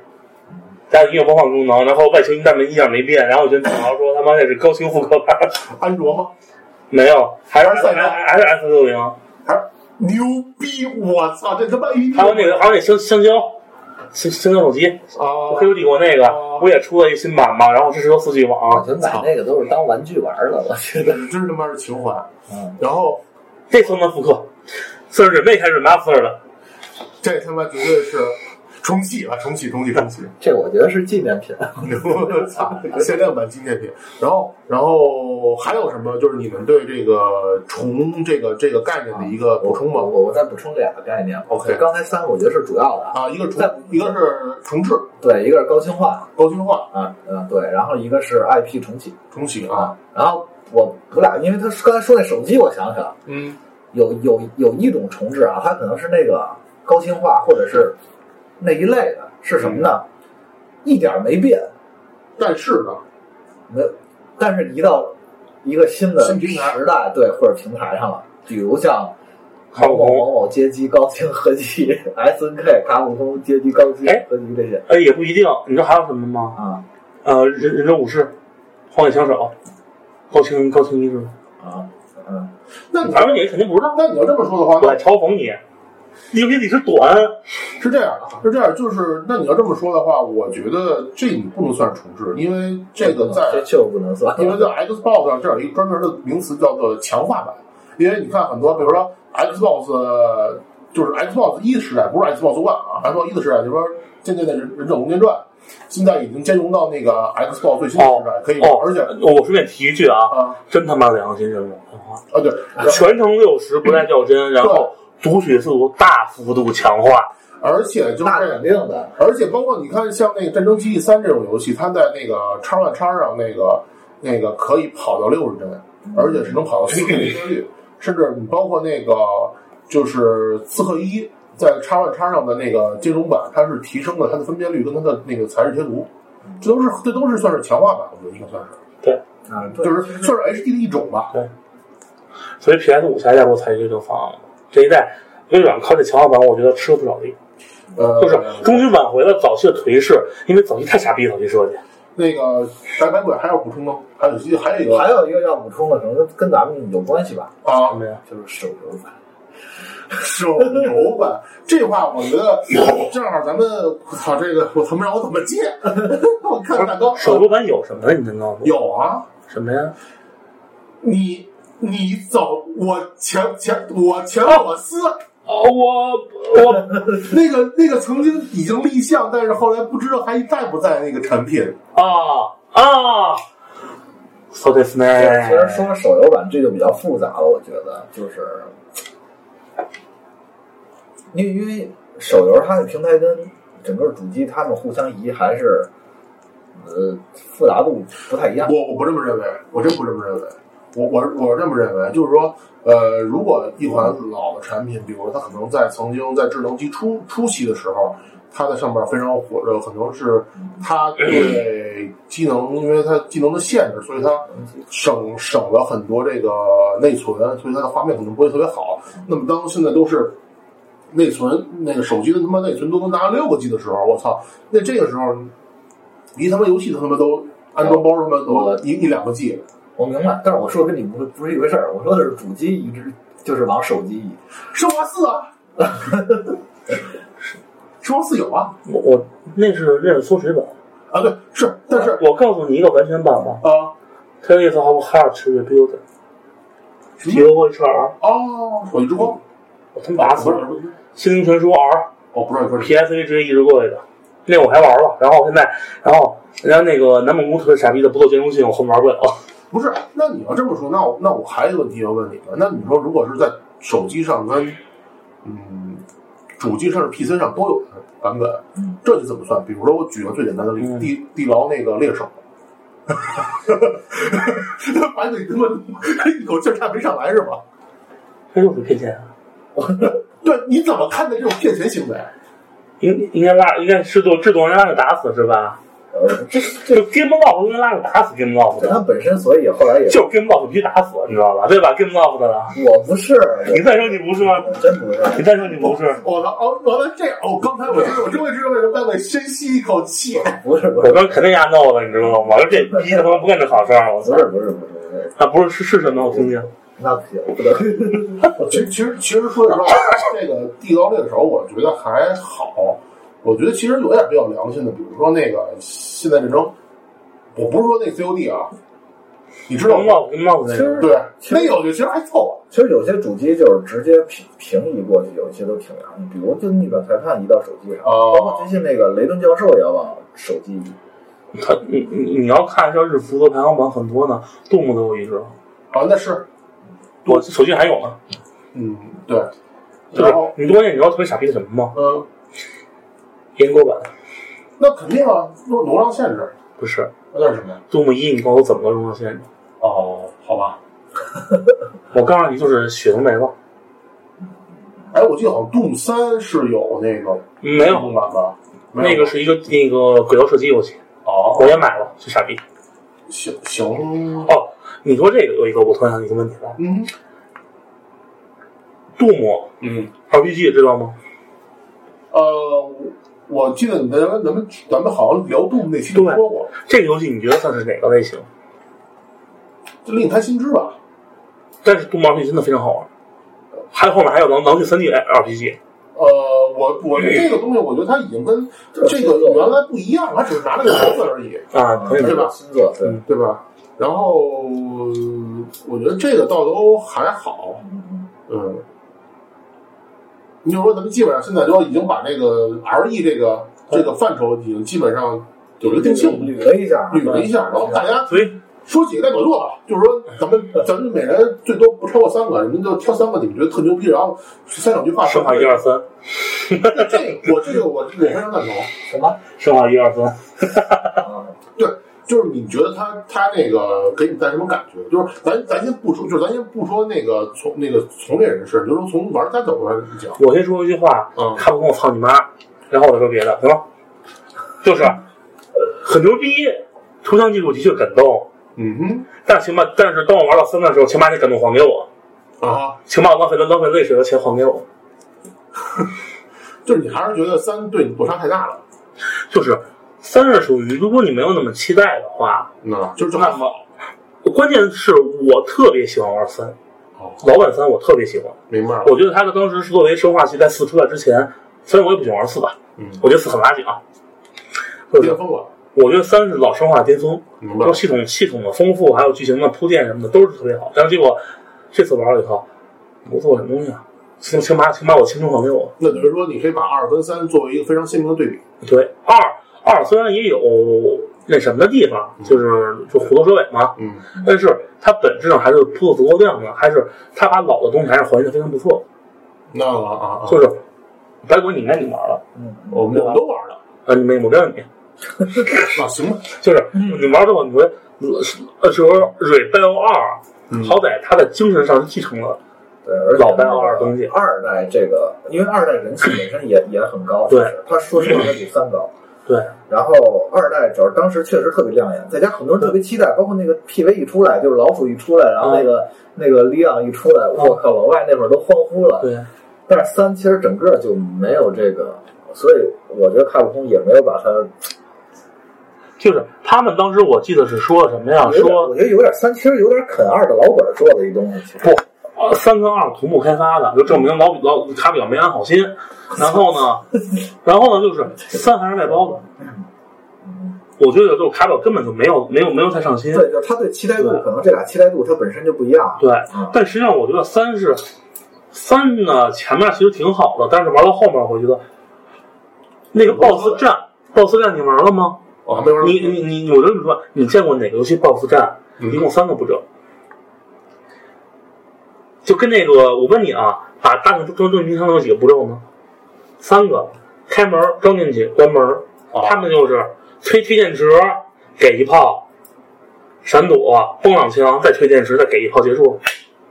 加音乐播放功能，然后外形大门一样没变，然后我就吐槽说他妈这是高清复刻版，安卓吗？没有，还是还是还是 S 六零，还是牛逼！我操，这他妈一还有那个还有那香香蕉，香香蕉手机，啊黑客帝国那个哦不也出了一新版吗？然后支持四 G 网，觉得买那个都是当玩具玩的，我觉得。真是他妈是情怀。嗯，然后这算不算复刻？算是 remake 还是 remaster 的？这他妈绝对是重启了，重启，重启，重启！这我觉得是纪念品。我操，限量版纪念品。然后，然后还有什么？就是你们对这个重这个这个概念的一个补充吗？我我我再补充两个概念。OK 刚才三个我觉得是主要的啊。啊，一个重再，一个是重置、对，一个是高清化高清化、啊，嗯，对，然后一个是 IP 重启重启啊，啊。然后我我俩，因为他刚才说那手机，我想想，嗯，有有有一种重置啊，它可能是那个高清化或者是那一类的，是什么呢？一点儿没变，但是呢，没有，但是移到一个新的新平台时代，对或者平台上了，比如像某某某某街机高清合集 S N K 卡普空街机高清哎合集这些哎，也不一定。你知道还有什么吗？啊呃，忍忍者武士，荒野枪手，高清高清一致。啊嗯，那你反正你肯定不知道，那你要这么说的话，我在嘲讽你。游戏历史短，是这样的，是这样，就是那你要这么说的话，我觉得这你不能算重置，因为这个在这就不能算，因为在 Xbox 上这有一个专门的名词叫做强化版，因为你看很多，比如说 Xbox 呃就是 Xbox 一时代，不是 Xbox One 啊，Xbox 一的时代，就是说渐渐的忍忍者龙剑传，现在已经兼容到那个 Xbox 最新的时代，可以玩，哦而且我顺便提一句啊，啊。真他妈良心任务啊对，全程六十不带掉帧，然后读取速度大幅度强化。而且就是那肯定的。而且包括你看，像那个《战争机器三》这种游戏，它在那个叉 One 叉上那个那个可以跑到六十帧，而且是能跑到四 K 分辨率，甚至你包括那个就是《刺客一》在叉 One 叉上的那个兼容版，它是提升了它的分辨率跟它的那个材质贴图，这都是这都是算是强化版，我觉得应该算是对，啊，对就是算是 HD 的一种吧。对所以 PS 五下一代给我采取这个方案了。这一代微软靠这强化版，我觉得吃了不少力。呃，就是终于挽回了早期的颓势，因为早期太傻逼，早期设计。那个白板鬼还要补充吗？还有还有一个还有一个要补充的，可能跟咱们有关系吧，啊什，么呀？就是手游版。手游版这话，我觉得正好咱们，我操，这个我他妈让我怎么接？我看看大哥，手游版有什么呀？你能告诉我？有啊，什么呀？你你走，我前前我前我司哦，我我 那个那个曾经已经立项，但是后来不知道还在不在那个产品。啊啊，so this 呢？其实说手游版这就比较复杂了，我觉得就是，因为因为手游它的平台跟整个主机它们互相移还是呃复杂度不太一样。我我不这么认为，我真不这么认为。我我我这么认为，就是说，呃，如果一款老的产品，比如说它可能在曾经在智能机初初期的时候，它在上面非常火热，可能是它对机能，因为它机能的限制，所以它省省了很多这个内存，所以它的画面可能不会特别好。那么当现在都是内存，那个手机的他妈内存都能达到六个 G 的时候，我操，那这个时候离他妈游戏他妈都安装包他妈都一一两个 G。我明白，但是我说跟你不是不是一回事儿，我说的是主机移植，就是往手机移。生化四啊，生化四有啊 我我那是那是缩水版，啊对是，但是我告诉你一个完全版吧啊，Tales of Heart Rebuild，T O H R，哦，手机之光，我他妈打死了，心灵传说 R。我不知道你说是 PSA 直接移植过来的，那我还玩了，然后现在，然后人家那个南梦宫特别傻逼的不做兼容性，我后面玩不了。不是？那你要这么说，那我那我还有一个问题要问你们，那你说如果是在手机上跟嗯主机上、PC 上都有的版本，这就怎么算？比如说我举个最简单的例子，嗯地地牢那个猎手。把你他妈一口气儿看没上来是吧？这就是骗钱啊！对，你怎么看待这种骗钱行为？应应该拉，应该是做制作人拉着打死是吧？呃，这就 Game Loft 应该拉个打死 Game Loft 的，他本身，所以后来也就是 Game Loft 必须打死，你知道吧？对吧？Game Loft 的了，我不是，你再说你不是吗？真不是。你再说你不是，我操！哦，完了这样，哦，刚才我真我终于知道为什么大卫深吸一口气。不是不是我刚肯定压 no 了，你知道吗？我说这逼他妈不干这好事儿，我操不！是不是不是不是，啊，不是是是什么？我听听。那不行，不能。其实其实其实说实话，这个地道猎手我觉得还好。我觉得其实有点比较良心的，比如说那个现代战争，我不是说那 COD 啊，你知道吗？Loft Game Loft 那个，对，那个我觉得其实还凑合。其实有些主机就是直接平平移过去，有一些都挺良心，比如就逆转裁判移到手机上，包括最近那个雷顿教授也要往手机。他你你你要看一下日服的排行榜，很多呢，动物都有移植。啊，那是，我手机还有呢。嗯，对。然后，你关键你知道特别傻逼的什么吗？嗯，阉割版那肯定啊，容容量限制，不是那是什么呀？杜牧一，你告诉我怎么个容量限制？哦，好吧。我告诉你，就是血都没了，哎，我记得好像 Doom 三是有那个没有。动版吧？没有那个是一个那个轨道射击游戏，哦，我也买了，就傻逼。行行，哦，你说这个有一个，我突然想起一个问题来，嗯杜牧嗯。RPG 知道吗？呃，我记得你咱们咱们咱们好像聊动物那期就说过，这个游戏你觉得算是哪个类型？就另开新知吧。但是杜牧 RPG 真的非常好玩，还有后面还有狼狼去三 D RPG，呃，我我这个东西，我觉得它已经跟这个原来不一样，它只是拿了个名字而已，啊，可以对吧星座对，对吧？然后我觉得这个倒都还好，嗯。你就说咱们基本上现在都已经把这个 R E 这个这个范畴已经基本上有一个定性，捋了一下，捋了一下，然后大家所以说几个代表作吧，就是说咱们咱们每人最多不超过三个，你们就挑三个你们觉得特牛逼，然后三两句话。生化一二三，这个我这个我我非常赞同。什么？生化一二三，啊 对，就是你觉得他他那个给你带什么感觉？就是咱咱先不说，就是咱先不说那个从那个从业人士，就是说从玩家角度来讲，我先说一句话，嗯。看不懂我操你妈，然后我再说别的，行吗？就是很牛逼，图像技术的确感动，嗯但请把但是当我玩到三的时候，请把那感动还给我，啊，请把我浪费的浪费泪水的钱还给我。就是你还是觉得三对你落差太大了，就是三是属于，如果你没有那么期待的话，那，就是就那么关键是我特别喜欢玩三，哦，老版三我特别喜欢，明白了，我觉得他的当时是作为生化系在四出来之前，虽然我也不喜欢玩四吧，嗯，我觉得四很垃圾啊，就巅峰了，我觉得三是老生化巅峰，明白了，然后系统系统的丰富，还有剧情的铺垫什么的都是特别好。但是结果这次玩了以后，我做什么东西啊？请请把请把我青春还给我。那等于说你可以把二跟三作为一个非常鲜明的对比，对，二二虽然也有那什么的地方，就是就虎头蛇尾嘛，嗯，但是它本质上还是铺的足够亮的，还是它把老的东西还是还原的非常不错。那啊啊啊，就是白鬼，你应该你玩了嗯，我们我们都玩了，啊？你没我没问你，啊，行吧，就是你玩之后，你会呃，就是说蕊贝欧二，嗯好歹它的精神上是继承了。对，而且老白二的东西二代这个，因为二代人气本身也也很高，对他说实话，它比三高。对，然后二代主要当时确实特别亮眼，再加上很多人特别期待，包括那个 PV 一出来，就是老鼠一出来，然后那个、那个利昂一出来，我靠，老外那会儿都欢呼了。对，但是三其实整个就没有这个，所以我觉得卡普空也没有把它就是他们当时我记得是说什么呀？说我觉得有点三，其实有点啃二的老本做的一东西。不，呃三跟二同步开发的，就证明老老卡比较没安好心。然后呢，然后呢，就是三还是外包的。我觉得就是卡表根本就没有没有没有太上心。对，就他对期待度，可能这俩期待度它本身就不一样。对嗯，但实际上我觉得三是三呢，前面其实挺好的，但是玩到后面，我觉得那个 BOSS 战，BOSS 战你玩了吗？我还没玩，你你你，我跟你说，你见过哪个游戏 BOSS 战嗯一共三个步骤？就跟那个，我问你啊，把大众装装冰箱有几个步骤呢？三个：开门、装进去、关门。啊他们就是推推电池，给一炮，闪躲，崩两枪，再推电池，再给一炮，结束。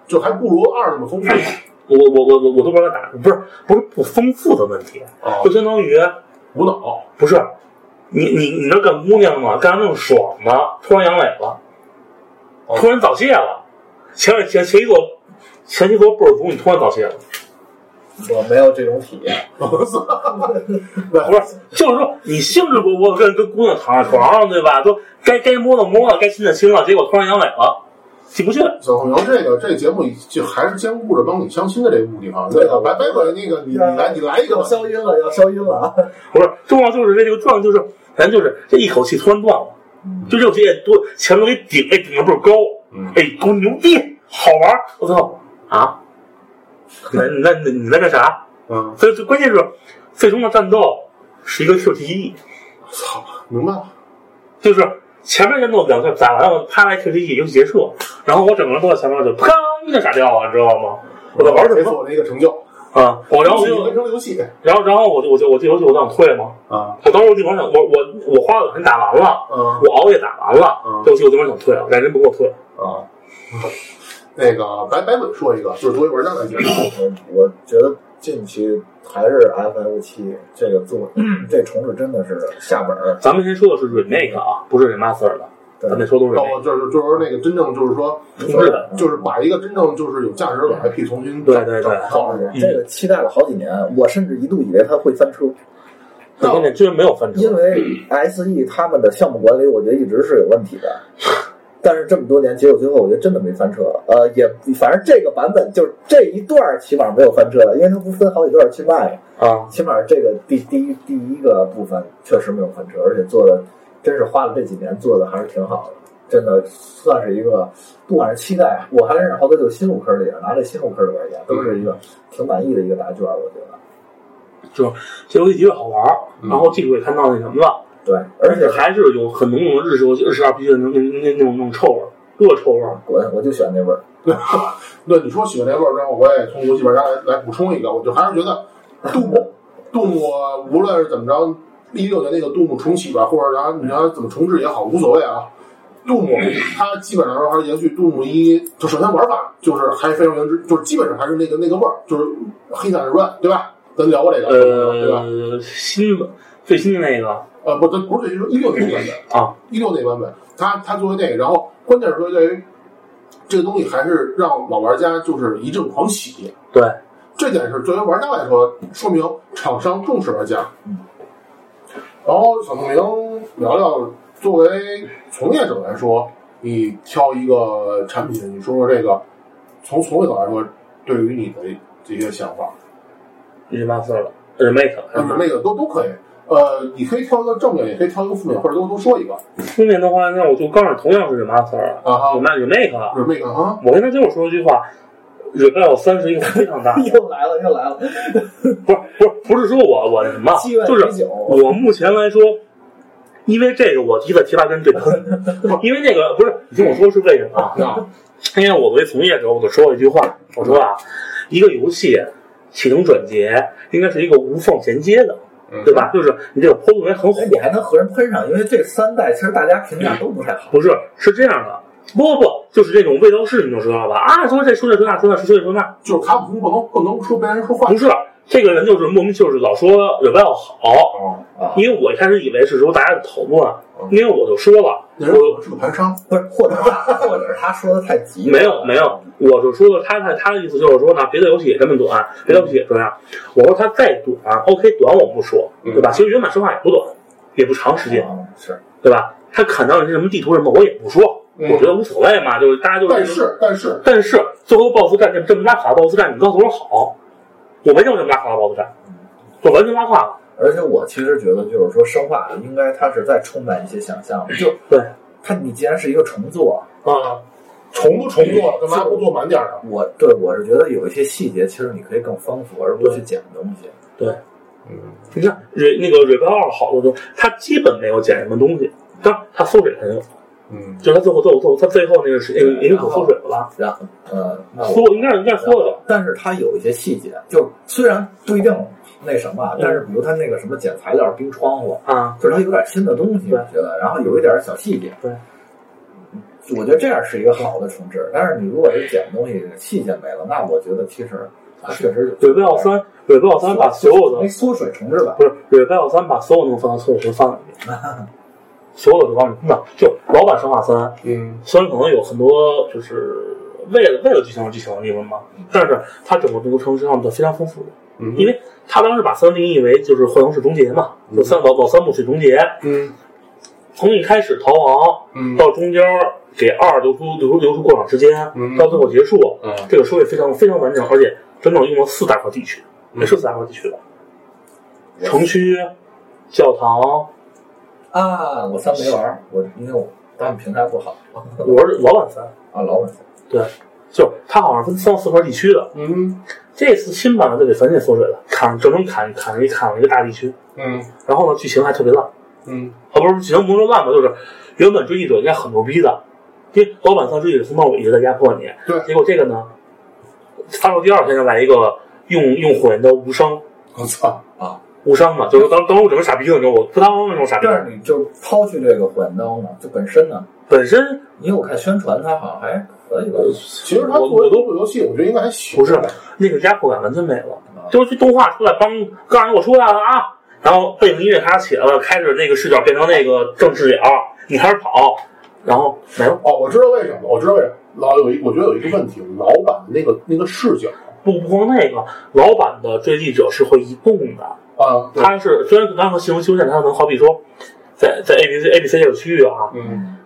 就还不如二那么丰富我我我我我都不知道打，不是不是不丰富的问题，啊就，相当于无脑，不是你你你那干姑娘嘛，干得那么爽呢，突然阳痿了，哦突然早泄了，前前前一座前一座倍儿足，你突然早泄了，我没有这种体验。不是，就是说你兴致勃勃地跟跟姑娘躺在床上，对吧？都该该摸的摸了，该亲的亲了，结果突然阳痿了，进不去。小朋友，这个这个节目就还是兼顾着帮你相亲的这个目的哈。对的，白白鬼那个你你来你来一个要吧，消音了，要消音了啊！不是，重要就是这个状，就是咱就是这一口气突然断了，就这口气多前面给顶，哎顶的倍儿高，嗯哎多牛逼，好玩儿，我操啊！那那那你在干啥？嗯，所以最关键是最终的战斗是一个 QTE，操，明白了，就是前面战斗两下打完了，啪来 QTE 游戏结束，然后我整个人都在前面就砰一下傻掉了，你知道吗？我在玩什么解锁了一个成就，啊？我然后我就完成了游戏然后然后我就我就我这游戏我想退嘛，啊，我当时我地方想我我我花了钱打完了。嗯我熬夜打完了，嗯这游戏我这边想退了，但人不给我退。啊，那个白白鬼说一个，就是作为玩家来讲，我 我觉得近期还是 FF 七这个做，这重置真的是下本儿。咱们先说的是 remake 啊，不是 remaster 的，对咱们说都是然 remake。后就是就是那个真正就是说，重置的就是把一个真正就是有价值的 IP 重新对对对找造出来。这个期待了好几年，我甚至一度以为它会翻车，最关键居然没有翻车，因为 SE 他们的项目管理，我觉得一直是有问题的。但是这么多年，结果最后我觉得真的没翻车。呃，也反正这个版本就是这一段儿起码没有翻车的，因为它不分好几段去卖。啊，起码这个第第一第一个部分确实没有翻车，而且做的真是花了这几年做的还是挺好的，真的算是一个不管是期待，我还认识好多就是新入坑的也拿这新入坑的玩家，都是一个挺满意的一个答卷，我觉得。就是这游戏好玩，然后技术也看到那什么了，对，而且还是有很浓浓的日式游戏、日式 RPG 的那那那那种那种臭味儿，恶臭味儿。滚，我就喜欢那味儿。对，你说喜欢那味儿然后，我也从游戏玩家来来补充一个，我就还是觉得杜牧，杜牧无论是怎么着，一六年那个杜牧重启吧，或者然后你要怎么重置也好，无所谓啊。杜牧它基本上还是延续杜牧一，就首先玩法就是还非常原汁，就是基本上还是那个那个味儿，就是黑闪软，对吧？咱聊过这个，对吧？呃，新的最新的那个呃，不，咱不是一六那个版本啊，一六那版本，它它作为那个，然后关键是说在于这个东西还是让老玩家就是一阵狂喜，对，这点是作为玩家来说，说明厂商重视玩家。然后小透明聊聊，作为从业者来说，你挑一个产品，你说说这个，从从业者来说，对于你的这些想法，remaster 了，remake 呃，那个都都可以。呃，你可以挑一个正面，也可以挑一个负面，或者都都说一个。负面的话，那我就告诉你，同样是 remaster 啊啊哈，remake remake。是那个啊，我跟他就是说一句话，Rebel 三是一个非常大的，又来了，又来了，不是不是不是说我我那什么就是。我目前来说，因为这个我提了提拉根这个，因为那个不是你听我说是为什么啊？因为我作为从业者，我就说了一句话，我说啊，一个游戏启动转接应该是一个无缝衔接的，对吧？就是你这个坡度也很火，你还能和人喷上，因为这三代其实大家评价都不太好。不是，是这样的，不不不，就是这种味道是，你就知道吧？啊，说这说这说那说那说这说那，就是卡普空不能不能说别人说话不。是这个人就是莫名就是老说 Rebel 好，因为我一开始以为是说大家的讨论，因为我就说了，我是个盘商，不是，或者 或者是他说的太急了。没有没有，我就说了他他他的意思就是说呢，别的游戏也这么短，别的游戏也这样。我说他再短，OK 短我不说，对吧？其实原版说话也不短，也不长时间，啊，是对吧？他砍到你是什么地图什么，我也不说，嗯我觉得无所谓嘛，就是大家就是但是但是但是最后 BOSS 战这这么拉垮的 BOSS 战，你告诉我好，我没见过这么拉垮的 BOSS 战，就完全拉胯了。而且我其实觉得，就是说生化应该它是再充满一些想象的。就对它，你既然是一个重做，啊，重不重做，干嘛不做满点儿呢？我对我是觉得有一些细节，其实你可以更丰富，而不是去剪东西。对，嗯你看瑞那个瑞贝二好多东西，它基本没有剪什么东西，当然它缩水很有，嗯，就是它最后最后最后它最后那个是那个研究所缩水了吧？然后，呃，那缩应该是应该是缩了，但是他有一些细节，就虽然不一定那什么，但是比如他那个什么剪材料、冰窗户，啊，就是它有点新的东西，我觉得，然后有一点小细节，对，我觉得这样是一个好的重置。但是你如果是剪东西细节没了，那我觉得其实它确实蕊贝奥三蕊贝奥三把所有的没缩水重置吧？不是蕊贝奥三把所有能放到厕所全放里面，所有的都往里那就老版生化三，嗯，虽然可能有很多就是为了为了剧情而剧情的地方嘛，但是它整个这个城市上的非常丰富的，嗯。因为他当时把三定义为就是幻影式终结嘛，就三老老三部曲终结，嗯。从一开始逃亡嗯。到中间给二留出留出留出过场时间，嗯。到最后结束，嗯。这个收尾非常非常完整，而且整整用了四大块地区，也是四大块地区的。城区、教堂，啊，我三没玩儿，我因为我他们平台不好我是老版三，啊，老板对，就是它好像分三四块地区的。嗯这次新版的就给繁简缩水了，砍整整砍砍了一砍了一个大地区，嗯然后呢剧情还特别烂，嗯啊不是剧情不是说烂吧，就是原本追忆者应该很牛逼的，因为老版三追忆者从头到尾一直在压迫你，对结果这个呢，发售第二天就来一个用用火焰刀无伤我操，无伤嘛，就是当当我整个傻逼了，你知道我扑当那种傻逼，但是你就抛去这个火焰刀呢，就本身呢，本身因为我看宣传它好像还可以吧，其实它作为动作游戏，我觉得应该还行。不是那个压迫感完全没了，就是动画出来帮刚才我出来了啊，然后背景音乐开始起来了，开始那个视角变成那个正视角，你开始跑，然后没了。哦，我知道为什么，我知道为什么。老有一，我觉得有一个问题，老版的那个那个视角不不光那个，老版的追击者是会移动的，啊，对它是虽然刚和形容修正，它能好比说，在在 A B C A B C 这个区域啊，嗯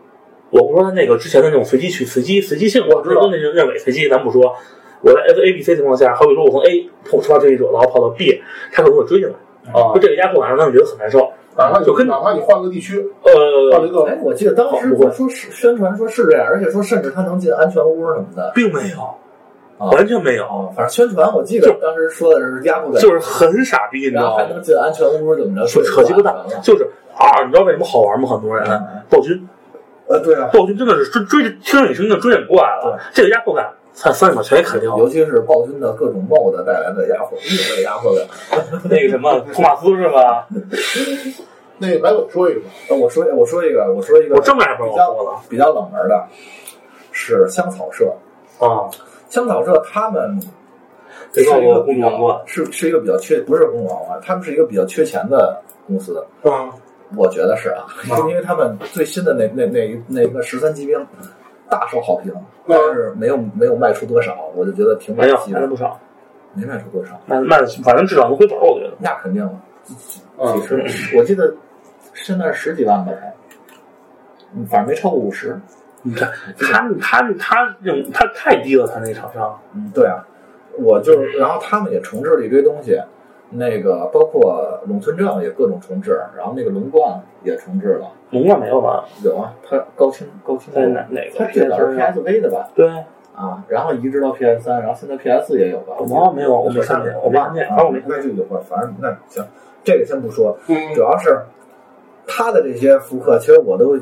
我不说它那个之前的那种随机取随机随机性，我知道那种认为随机，咱不说。我在 F A B C 情况下，好比说我从 A 碰触发追击者，然后跑到 B，他可能会追进来，啊就，这个压迫感让他们觉得很难受。哪怕就跟哪怕你换个地区，换了呃，一个哎，我记得当时我说是宣传说是这样，而且说甚至他能进安全屋什么的。并没有，啊完全没有，哦，反正宣传我记得当时说的是压迫感，就是很傻逼，你知然后道吗？还能进安全屋怎么着？扯扯鸡巴蛋，就是二，你知道为什么好玩吗？很多人嗯暴君，呃，对啊，暴君真的是追追着听着你声音就追着过来了，这个压迫感，才三十秒全给砍掉。尤其是暴君的各种 mod 带来的压迫，另类压迫感。那个什么托马斯是吧？那个白鬼说一个吧，呃我说我说一个，我说一个，我正面不比是我说较比较冷门的，是香草社。啊，香草社他们是一个比较是是一个比较缺，不是公主王冠，他们是一个比较缺钱的公司。嗯，我觉得是啊，因为他们最新的那那那那个十三骑兵大受好评，但是没有没有卖出多少，我就觉得挺没惜的，卖了不少，没卖出多少，卖卖的反正至少能回本儿，我觉得。那肯定了。嗯几十，我记得现在十几万吧反正没超过五十。你看他他他这种他太低了，他那个厂商。嗯，对啊，我就是，然后他们也重置了一堆东西，那个包括农村证也各种重置，然后那个龙冠也重置了，龙冠没有吧？有啊，它高清高清在哪哪个？它最早是 PSV 的吧？对，啊，然后移植到 PS 三，然后现在 PS 也有吧？我忘了没有我没看见我没看见啊反正我没看那就有吧，反正那行，这个先不说，嗯主要是他的这些复刻，其实我都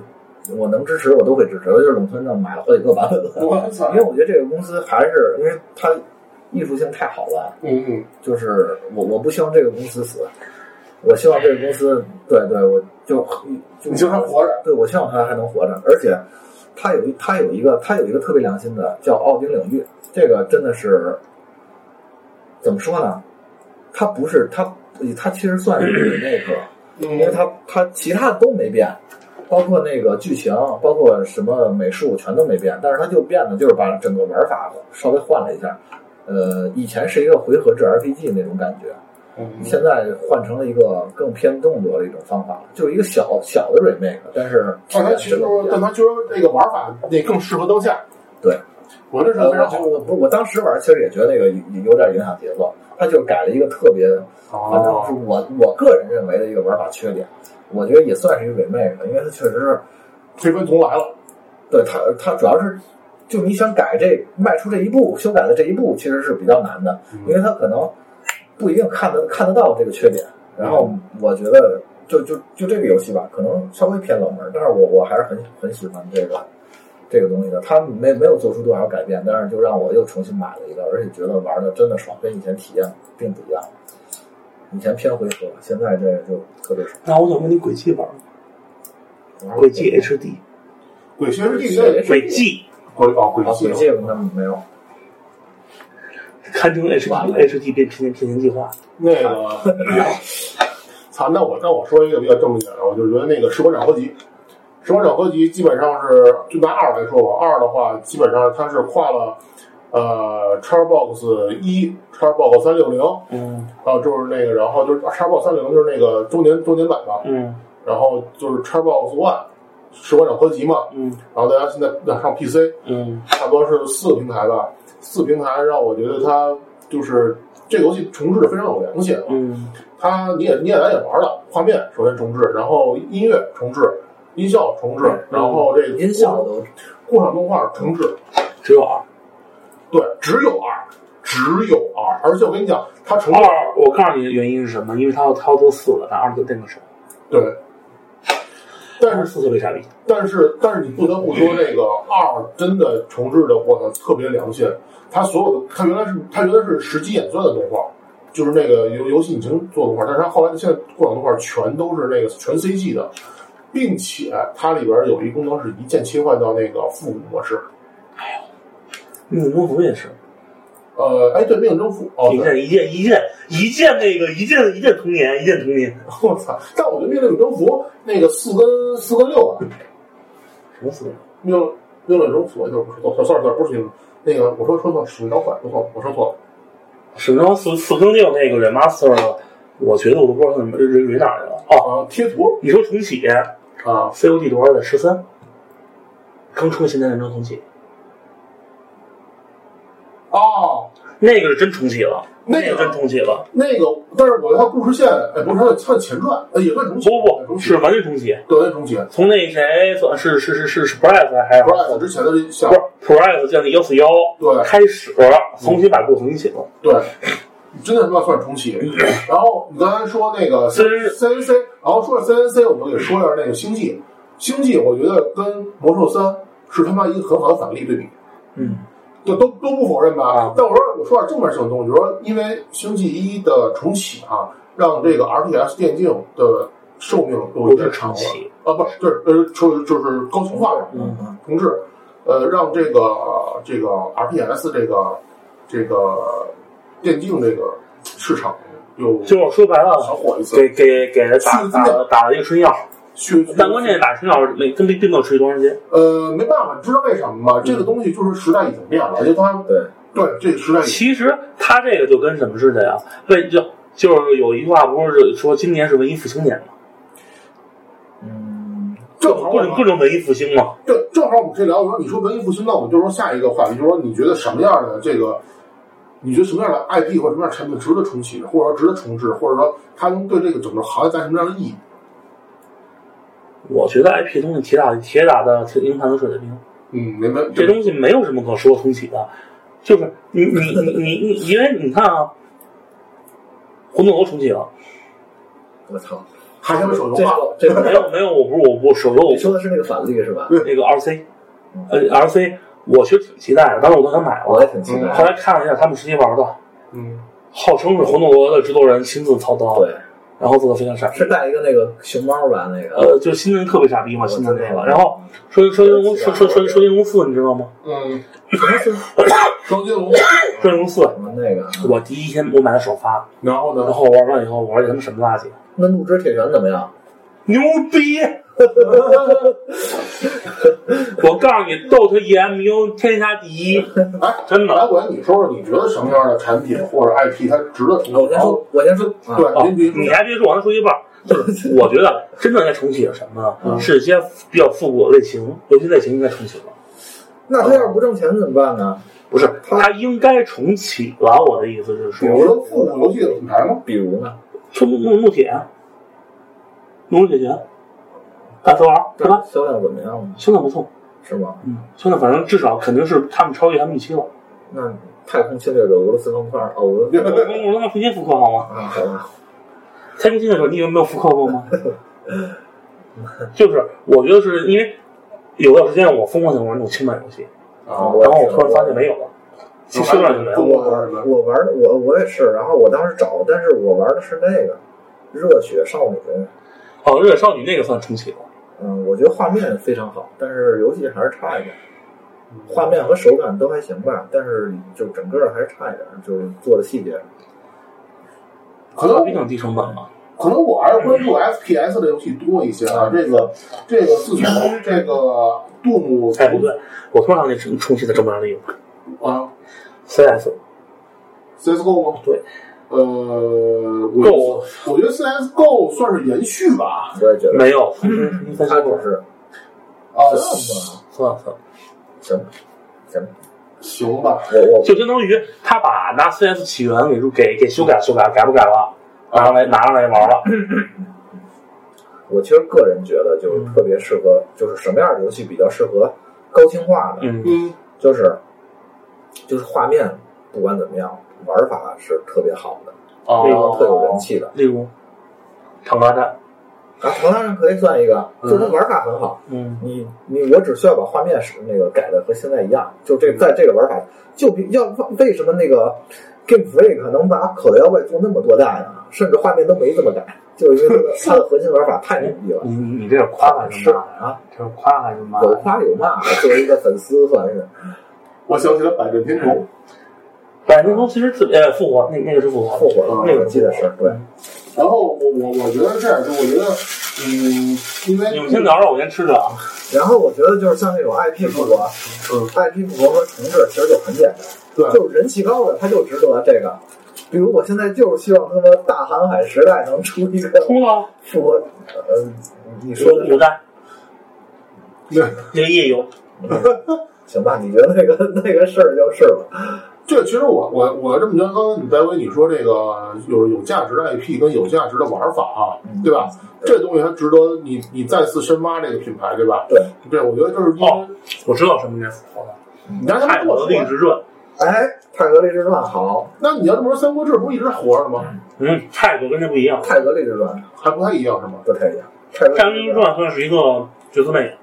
我能支持，我都会支持。尤其是龙村镇买了好几个版本的，我操因为我觉得这个公司还是因为它艺术性太好了，嗯嗯，就是我我不希望这个公司死，我希望这个公司对对，我就就你希望它活着，对我希望它还能活着，而且它有一它有一个它有一个特别良心的叫奥丁领域，这个真的是怎么说呢？它不是它它其实算是那个，因为嗯，它它其他的都没变，包括那个剧情，包括什么美术全都没变，但是它就变了，就是把整个玩法稍微换了一下。呃，以前是一个回合制 RPG 那种感觉，嗯现在换成了一个更偏动作的一种方法，就是一个小小的 remake，但是但它其实但它其实那个玩法那更适合当下，对，我这是呃，非常好我。我当时玩其实也觉得那个有有点影响节奏，它就改了一个特别，反正是哦，我我个人认为的一个玩法缺点，我觉得也算是一个 remake，因为它确实是。推翻重来了，对它，它主要是就你想改这迈出这一步，修改的这一步其实是比较难的，因为它可能不一定看得看得到这个缺点。然后我觉得就就就这个游戏吧，可能稍微偏冷门，但是我我还是很很喜欢这个这个东西的。它没没有做出多少改变，但是就让我又重新买了一个，而且觉得玩的真的爽，跟以前体验并不一样。以前偏回合，现在这个就特别爽。那我想问你轨迹玩吗？轨迹 HD，鬼学师弟那轨迹鬼哦鬼啊，迹轨迹那没有。堪称 HD HD 变平行平行计划。那个，操！那我那我说一个比较正面的，我就觉得那个《士官长合集》，《士官长合集》基本上是就拿二来说吧，二的话基本上它是跨了呃 Xbox 一、Xbox 三六零，嗯。然后就是那个，然后就是 Xbox 三六零就是那个周年周年版吧，嗯然后就是 Xbox One 士官长合集嘛，嗯。然后大家现在要上 PC，嗯。差不多是四个平台吧，四平台让我觉得它就是这个游戏重置的非常有良心。嗯。它你也你也咱也玩了，画面首先重置，然后音乐重置，音效重置，然后这个音效都过场动画重置，只有二。对，只有二，只有二，而且我跟你讲，它重置二，我告诉你的原因是什么？因为它要它要做四了，但二就定个手。对，但是四特别傻逼。但是但是你不得不说，这个二真的重置的，我操，特别良心。它所有的，它原来是它原来是实际演算的动画，就是那个游游戏引擎做的动画，但是它后来现在过场动画全都是那个全 CG 的，并且它里边有一功能是一键切换到那个复古模式。命运征服也是，呃，哎，对，命运征服，哦，对，一键一键一键一键那个一键一键童年一键童年。我操！但我觉得命令征服那个四跟四跟六啊，什么死？命命令征服就是不是，算了算了，不是那个我说说错，使命召唤，我错，我说错了。什么四四更六那个 remaster，我觉得我都不知道怎么蕊蕊哪去了。哦，啊，贴图你说重启啊，COD 多少的十三？刚出的《现代战争重启》，哦，那个是真重启了，那个个真重启了。那个，但是我觉得它故事线，哎，不是它的它的前传，呃，也算重启，不不是完全重启。对，重启。从那谁算是是是是是 Price 还是 Price 之前的不是 Price 建立幺四幺对开始重新把故事重新写了。对，真的他妈算重启。然后你刚才说那个 C C N C，然后说了 C N C，我们也说一下那个星际。星际我觉得跟魔兽三是他妈一个很好的反例对比，嗯，就都都不否认吧。啊但我说我说点正面性的东西，就是说因为星际一的重启啊，让这个 R T S 电竞的寿命有不是点长了，啊，不是就是呃，就是就是高清化，嗯同志，呃，让这个这个 RTS 这个这个电竞这个市场又就是说白小了，火一次，给给给他打打了打了一个春药，去但关键打春药没跟并并没有持续多长时间。呃没办法，你知道为什么吗？这个东西就是时代已经变了，而且它对对这个时代其实它这个就跟什么似的呀？为就就是有一句话不是说今年是文艺复兴年吗？嗯，正好各种各种文艺复兴嘛？对，正好我们可以聊。我说你说文艺复兴，那我们就说下一个话题，就是说你觉得什么样的这个，你觉得什么样的 IP 或者什么样的产品值得重启，或者说值得重置，或者说它能对这个整个行业带来什么样的意义？我觉得 IP 东西铁打铁打的铁硬盘的水的兵，嗯，明白。这东西没有什么可说重启的，就是你你你你你，因为你看啊，魂斗罗重启了，我操，还是手游这化，这没有没有，我不是我我手游你说的是那个反例是吧？那个 RC，呃 RC，我其实挺期待的，当时我都想买了我也，挺期待。后来看了一下他们实际玩的，嗯，号称是魂斗罗的制作人亲自操刀，对，然后做的非常傻逼是带一个那个熊猫吧？那个呃，就是新人特别傻逼嘛，新的那个。然后说说金龙说说说说金龙四，你知道吗？嗯，什么是双金龙，说金龙四，什么那个？我第一天我买的首发，然后呢？然后玩完以后，我说这他妈什么垃圾，那怒之铁拳怎么样？牛逼！我告诉你，DOTA EMU 天下第一，哎，真的来，我让你说说，你觉得什么样的产品或者 IP 它值得重启？我先说，我先说，啊对，哦您别你还别说，我还说一半，就是我觉得真正该重启的什么呢？嗯是一些比较复古的类型，游戏类型应该重启了。那他要是不挣钱怎么办呢？不是，它应该重启了。我的意思是说，比如说复古游戏的品牌吗？比如呢？说怒怒怒铁，木铁拳，大头儿，对吧？销量怎么样呢？销量不错，是吗？嗯，销量反正至少肯定是他们超越他们预期了。那太空侵略者俄罗斯方块，哦，俄罗斯我我他妈重新复刻好吗？啊，好吧，太空侵略者你以为没有复刻过吗？就是我觉得是因为有段时间我疯狂想玩那种轻版游戏，啊，我然后我突然发现没有了，其实上就没中有。国玩什么？我玩的我我也是，然后我当时找，但是我玩的是那个热血少女，哦，热血少女那个算重启了。嗯，我觉得画面非常好，但是游戏还是差一点。画面和手感都还行吧，但是就整个还是差一点，就是做的细节。可能比较低成本吧。可能我还是关注 FPS 的游戏多一些啊。这个这个自从这个杜牧哎，不对，我突然想起重启的正面例子啊，CS。CSGO 吗？对，呃，我 Go 我觉得 CSGO 算是延续吧。我也觉得，没有。重新重新翻新过，它只是啊，算吧，算算，行行，行吧。我我。就相当于他把拿 CS 起源给给给修改修改，改不改了，拿上来拿上来玩了。我其实个人觉得，就是特别适合，就是什么样的游戏比较适合高清化的，嗯，嗯，就是就是画面不管怎么样，玩法是特别好的，哦特有人气的。例如唐大战，啊，唐大人可以算一个，就是它玩法很好。嗯，你你我只需要把画面是那个改的和现在一样，就这在这个玩法就比要为什么那个 Game Freak 能把口袋妖怪做那么多代呢？甚至画面都没怎么改，就是因为 它的核心玩法太牛逼了。你你你这是夸还是是骂呀？啊，这是夸还是骂有？夸有骂，作为一个粉丝算是。我想起了百变天虫。百年虫其实自呃复活，那那个是复活，复活了，那个我记得是对。然后我我我觉得是这样，就我觉得，嗯，因为你们先聊着，我先吃着啊。然后我觉得就是像那种 IP 复活、嗯 IP 复活和重置，其实就很简单，对就是人气高的他就值得这个。比如我现在就是希望他们大航海时代能出一个出了，复活，呃，你说的有有的，对那个夜游，行吧，你觉得那个那个事儿就是吧。这其实我我我这么觉得，刚才你戴维你说这个有有价值的 IP 跟有价值的玩法啊，对吧？这东西它值得你你再次深挖这个品牌，对吧？对，对，我觉得就是因为哦我知道什么应该复活了，你让他们泰国的励志传。哎，泰格励志传好，那你要这么说，《三国志》不是一直活着吗？嗯，泰国跟这不一样，泰格励志传还不太一样是吗？不太一样。泰格励志传算是一个角色扮演。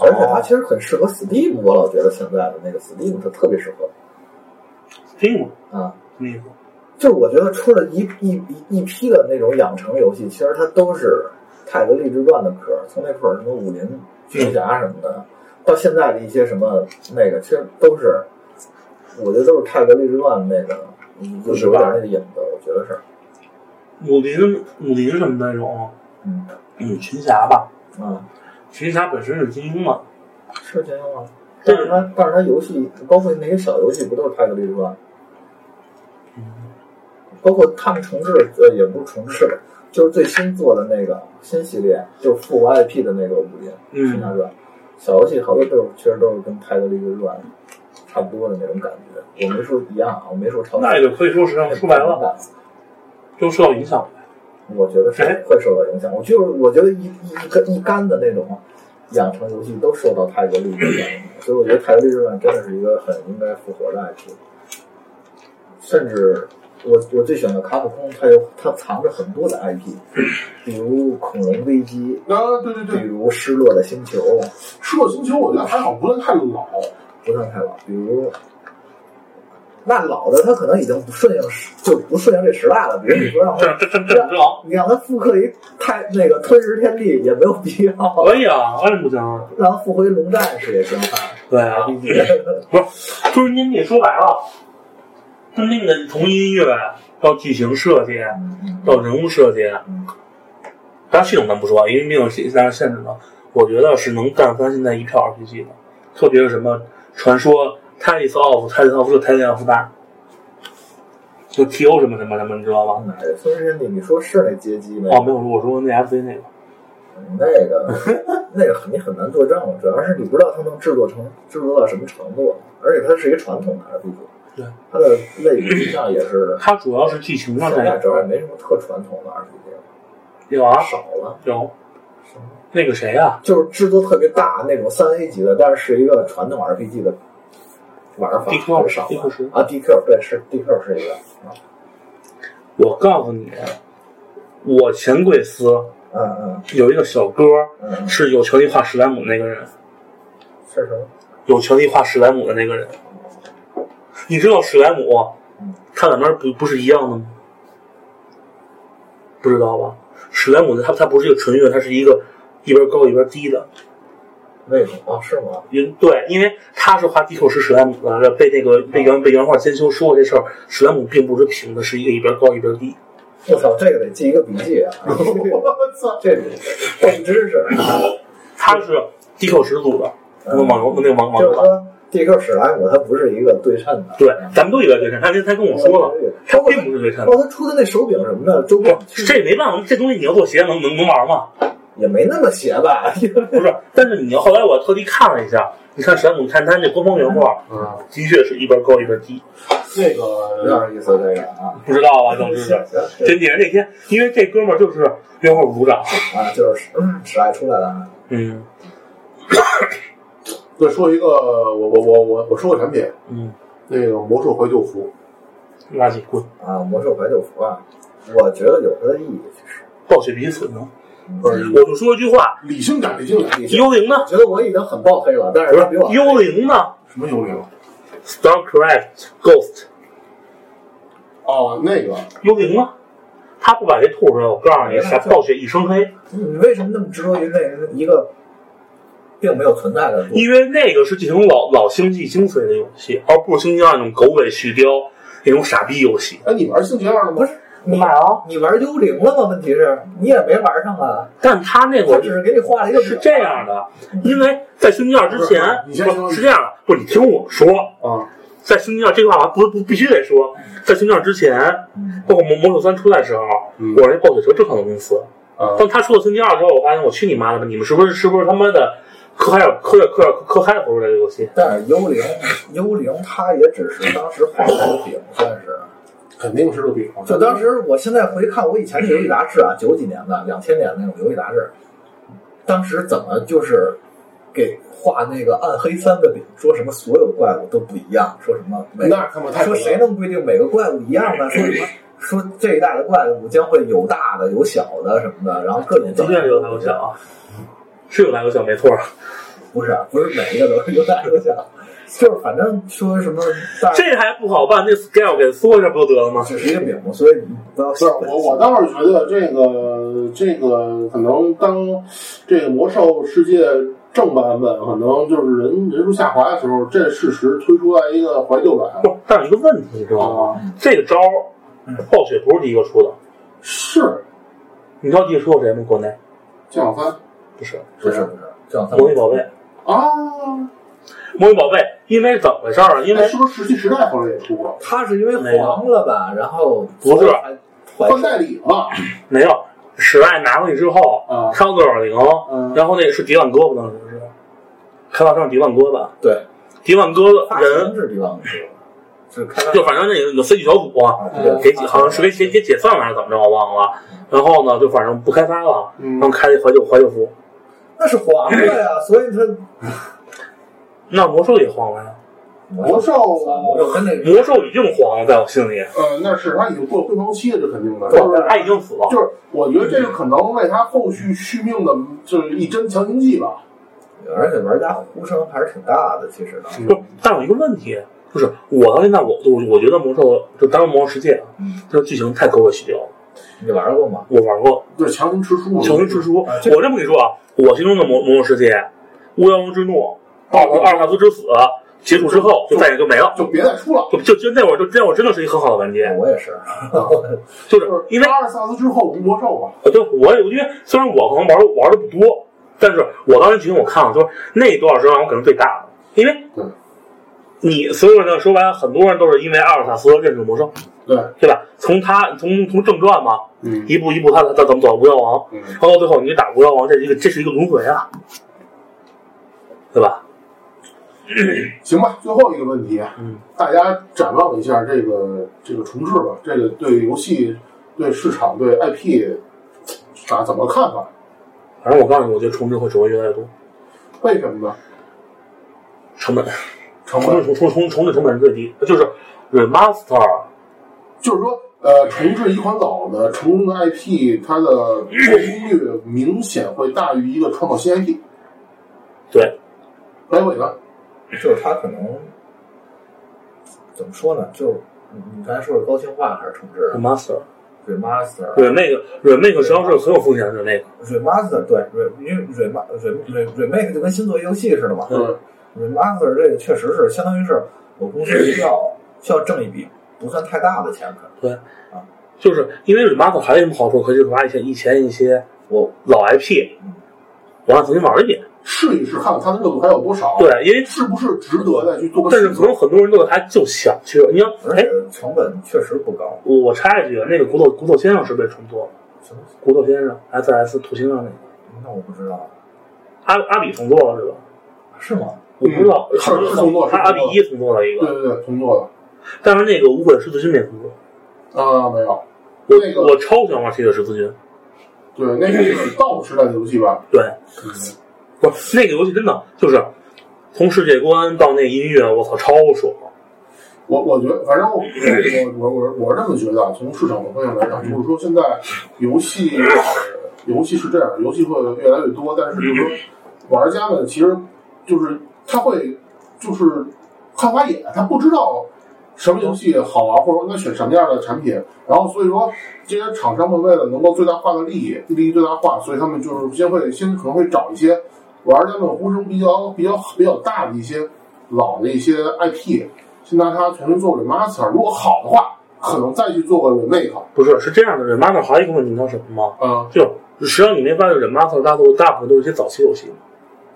而且它其实很适合 Steam，我老觉得现在的那个 Steam 它特别适合听过啊。什么意思？就是我觉得出了一一一一批的那种养成游戏，其实它都是泰格励志传的壳，从那会儿什么武林群侠什么的，到现在的一些什么那个，其实都是，我觉得都是泰格励志传那个，就是有点那个影子，我觉得是，武林武林什么那种，嗯嗯，群侠吧，嗯，群侠本身是金庸嘛，是金庸啊。但是它，但是它游戏，包括那些小游戏，不都是泰格励志传？包括他们重置，呃，也不是重置吧，就是最新做的那个新系列，就是复活 IP 的那个武林群侠嗯，传，小游戏好多都是，其实都是跟泰格励志传差不多的那种感觉。我没说一样啊，我没说超。那也就可以说实际上说白了，就受到影响。我觉得是哎会受到影响。我就是我觉得一一一干一干的那种养成游戏都受到泰格励志传影响，所以我觉得泰格励志传真的是一个很应该复活的 IP。甚至我我最喜欢的卡普空，它有它藏着很多的 IP，比如恐龙危机，啊，对对对比，如失落的星球，《失落星球》我觉得还好，不算太老。不算太老，比如。那老的它可能已经不顺应时，就不顺应这时代了。比如你说让它，这这这。你让它复刻一太那个吞食天地也没有必要。可以啊，为什么不行啊？让他复回龙战士也行啊。对啊，不是，就是您你说白了，就是那个从音乐到剧情设计到人物设计，当然系统咱不说，因为没有现在限制的。我觉得是能干翻现在一票 RPG 的，特别是什么传说 Tales of Tales of 这 Tales of 大，就 TO 什么什么什么，你知道吗？哪个孙天地？你说是那街机吗？哦，没有，我说那 FC 那个，那个 那个你很难作证，主要是你不知道它能制作成制作到什么程度，而且它是一个传统的 RPG。对，它的类比上也是 它主要是剧情上在现在主要也没什么特传统的 RPG 了，有啊。少了。有，那个谁啊，就是制作特别大那种三 A 级的，但是是一个传统 RPG 的玩法 DQ 很少啊，DQ 对是 DQ 是一个啊，我告诉你，我前贵司嗯嗯。有一个小哥，嗯，是有权利画史莱姆那个人，是什么？有权利画史莱姆的那个人。你知道史莱姆，它两边不不是一样的吗？不知道吧？史莱姆的它它不是一个纯月，它是一个一边高一边低的。为什么？啊是吗？因对，因为他是画地口是史莱姆的，被那个被原被原画监修说过这事儿，史莱姆并不是平的，是一个一边高一边低。我操，这个得记一个笔记啊！我操！这这知识，他是地口始祖的，那个网游那个网网游版。就是说 DQ 史莱姆它不是一个对称的，对，咱们都以为对称，他他跟我说了，他并不是对称包。括他出的那手柄什么的，周边这也没办法，这东西你要做鞋能能能玩吗？也没那么邪吧？不是，但是你后来我特地看了一下，你看史莱姆，看他那官方原画，嗯，的确是一边高一边低，这个有点意思，这个啊，不知道啊，郑知识。行真姐那天，因为这哥们儿就是原画组长，啊，就是嗯史爱出来了啊，嗯 再说一个，我我我我我说个产品，嗯，那个魔兽怀旧服，垃圾滚，啊，魔兽怀旧服啊，我觉得有它的意义，其实。暴雪彼此呢。不是我就说一句话，理性感，理性感，幽灵呢？觉得我已经很爆黑了，但是他比我幽灵呢什么幽灵？？StarCraft Ghost 哦，那个幽灵呢？他不把这吐出来，我告诉你，还暴雪一身黑，你为什么那么执着于那个一个并没有存在的？因为那个是继承老老星际精髓的游戏，而不是星际二那种狗尾续貂那种傻逼游戏。哎，你玩星期二了吗？不是你买了，你玩幽灵了吗？问题是你也没玩上啊，但他那会儿他只是给你画了一个是这样的，因为在星际二之前不是，你先听不是这样的，不是你听我说，啊，在星际二这句话我不不必须得说，在星际二之前，包括魔魔兽三出来的时候，嗯我是暴雪是个正常的公司。啊，当他出了星际二之后，我发现我去你妈的吧！你们是不是是不是他妈的科海尔科科科海尔不是这个游戏，但是幽灵幽灵它也只是当时画的饼，算是。肯定是个饼。就当时，我现在回看我以前的游戏杂志啊，九几年的、两千年那种游戏杂志，当时怎么就是给画那个暗黑三的饼，说什么所有怪物都不一样，说什么那他妈太说谁能规定每个怪物一样呢？说什么说这一代的怪物将会有大的有小的什么的，然后各种的确有大有小，是有大有小没错，不是不是每一个都是有大有小。就是反正说什么，这还不好办，那 scale 给缩一下不就得了吗？这是一个饼嘛，所以你不要。不是我，我倒是觉得这个这个可能当这个魔兽世界正版本可能就是人人数下滑的时候，这事实推出来一个怀旧版。不，但有一个问题，你知道吗？这个招暴雪不是第一个出的，是。你知道第一个出谁吗？国内？降三？不是，不是，不是。魔女宝贝啊。魔女宝贝，因为怎么回事儿？因为是不是石器时代后来也出过？它是因为黄了吧？然后不是换代理了？没有，史爱拿过去之后，啊，上个耳铃，然后那个是迪万哥，不当时是开发商迪万哥吧？对，迪万哥人是迪万哥，是就反正那个有 C G 小组给好像是给给给解散了还是怎么着，我忘了。然后呢，就反正不开发了，然后开了怀旧怀旧服。那是黄了呀，所以他。那魔兽也黄了呀，魔兽魔兽跟那魔兽已经黄了，在我心里。呃，那是他已经过了辉煌期了，这肯定的。就是他已经死了。就是我觉得这个可能为他后续续命的，就是一针强心剂吧。而且玩家呼声还是挺大的，其实呢。不，但有一个问题，就是我到现在，我我我觉得魔兽就当魔兽世界，啊这剧情太狗血了。你玩过吗？我玩过，就是强行吃书，强行吃书。我这么跟你说啊，我心中的魔魔兽世界，巫妖王之怒。奥阿尔萨斯之死结束之后，就再也就没了，就别再出了。就就就那会儿，就那会儿真的是一个很好的玩家。我也是，就是因为阿尔萨斯之后无魔兽嘛。对，我也因为虽然我可能玩玩的不多，但是我当时剧情我看了，就是那多少时间我可能最大的，因为你所有人说白了，很多人都是因为阿尔萨斯认识魔兽，对对吧？从他从从正传嘛，嗯，一步一步他他怎么走巫妖王，然后到最后你打巫妖王，这一个这是一个轮回啊，对吧？行吧，最后一个问题，嗯，大家展望一下这个这个重置吧，这个对游戏、对市场、对 IP，啊，怎么看法？反正我告诉你，我觉得重置会只会越来越多。为什么呢？成本，成本，重重重重置成本是最低，就是 remaster，就是说，呃，重置一款老的成功的 IP，它的破功率明显会大于一个创造新 IP。对，白尾呢？就是它可能怎么说呢？就是你刚才说是高清化还是重置？remaster，remaster，remaster，对那个 remake 实际上是很有风险的那个 remaster，对 re 因为 rem rem remake 就跟新做游戏似的嘛。嗯，remaster 这个确实是相当于是我公司需要需要挣一笔不算太大的钱，可对啊，就是因为 remaster 还有什么好处？可以把以前以前一些我老 IP，我让重新玩一遍。试一试，看看它的热度还有多少？对，因为是不是值得再去做个？但是可能很多人都还就想去，你要哎成本确实不高。我插一句，那个骨头骨头先生是被重做了，什么骨头先生 S S 土星上那个，那我不知道，阿阿比重做了是吧？是吗？我不知道，是是重做，他阿比一重做了一个，对对对，重做的。但是那个无悔十字军没重做啊，没有。我那个我超喜欢玩铁血十字军，对，那是道时代的游戏吧？对。不，那个游戏真的就是从世界观到那音乐，我操，超爽！我我觉得，反正我我我我是这么觉得，从市场的方向来讲，就是说现在游戏游戏是这样，游戏会越来越多，但是就是说玩家们其实就是他会就是看花眼，他不知道什么游戏好玩，或者应该选什么样的产品，然后所以说这些厂商们为了能够最大化的利益，利益最大化，所以他们就是先会先可能会找一些。玩家们呼声比较比较比较大的一些老的一些 IP，先拿它重新做 remaster，如果好的话，可能再去做个 remake。不是，是这样的，remaster 还有一个问题，你知道什么吗？嗯，就实际上你没发现 remaster 大多大部分都是一些早期游戏，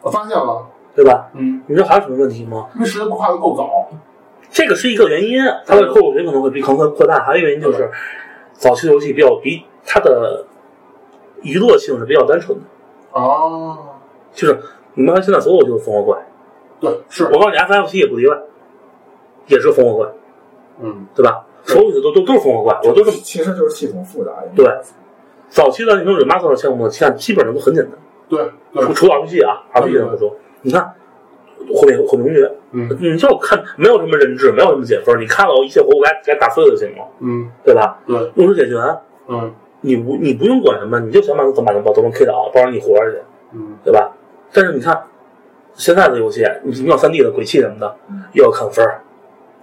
我发现了，对吧？嗯，你说还有什么问题吗？因为时间跨的够早，这个是一个原因，它的后果可能会比可能会扩大。还有一个原因就是早期的游戏比较比它的娱乐性是比较单纯的。哦。就是你们看现在所有就是烽火怪，对，是我，告诉你，FFC 也不例外，也是烽火怪，嗯，对吧？所有的都都都是烽火怪，我都这么其实就是系统复杂。对。早期的那种 remaster 的项目，现在基本上都很简单，对对除，除了 RPG 啊，RPG 的不说，你看毁灭毁灭公爵，嗯。你就看没有什么人质，没有什么解分，你看到一切活物该该打碎了就行了，嗯。对吧？对，用时解决，嗯。你不你不用管什么，你就想办法怎么把把都能 K 倒，帮着你活着去，嗯。对吧？但是你看现在的游戏，你你要三 D 的鬼泣什么的，又要看分儿，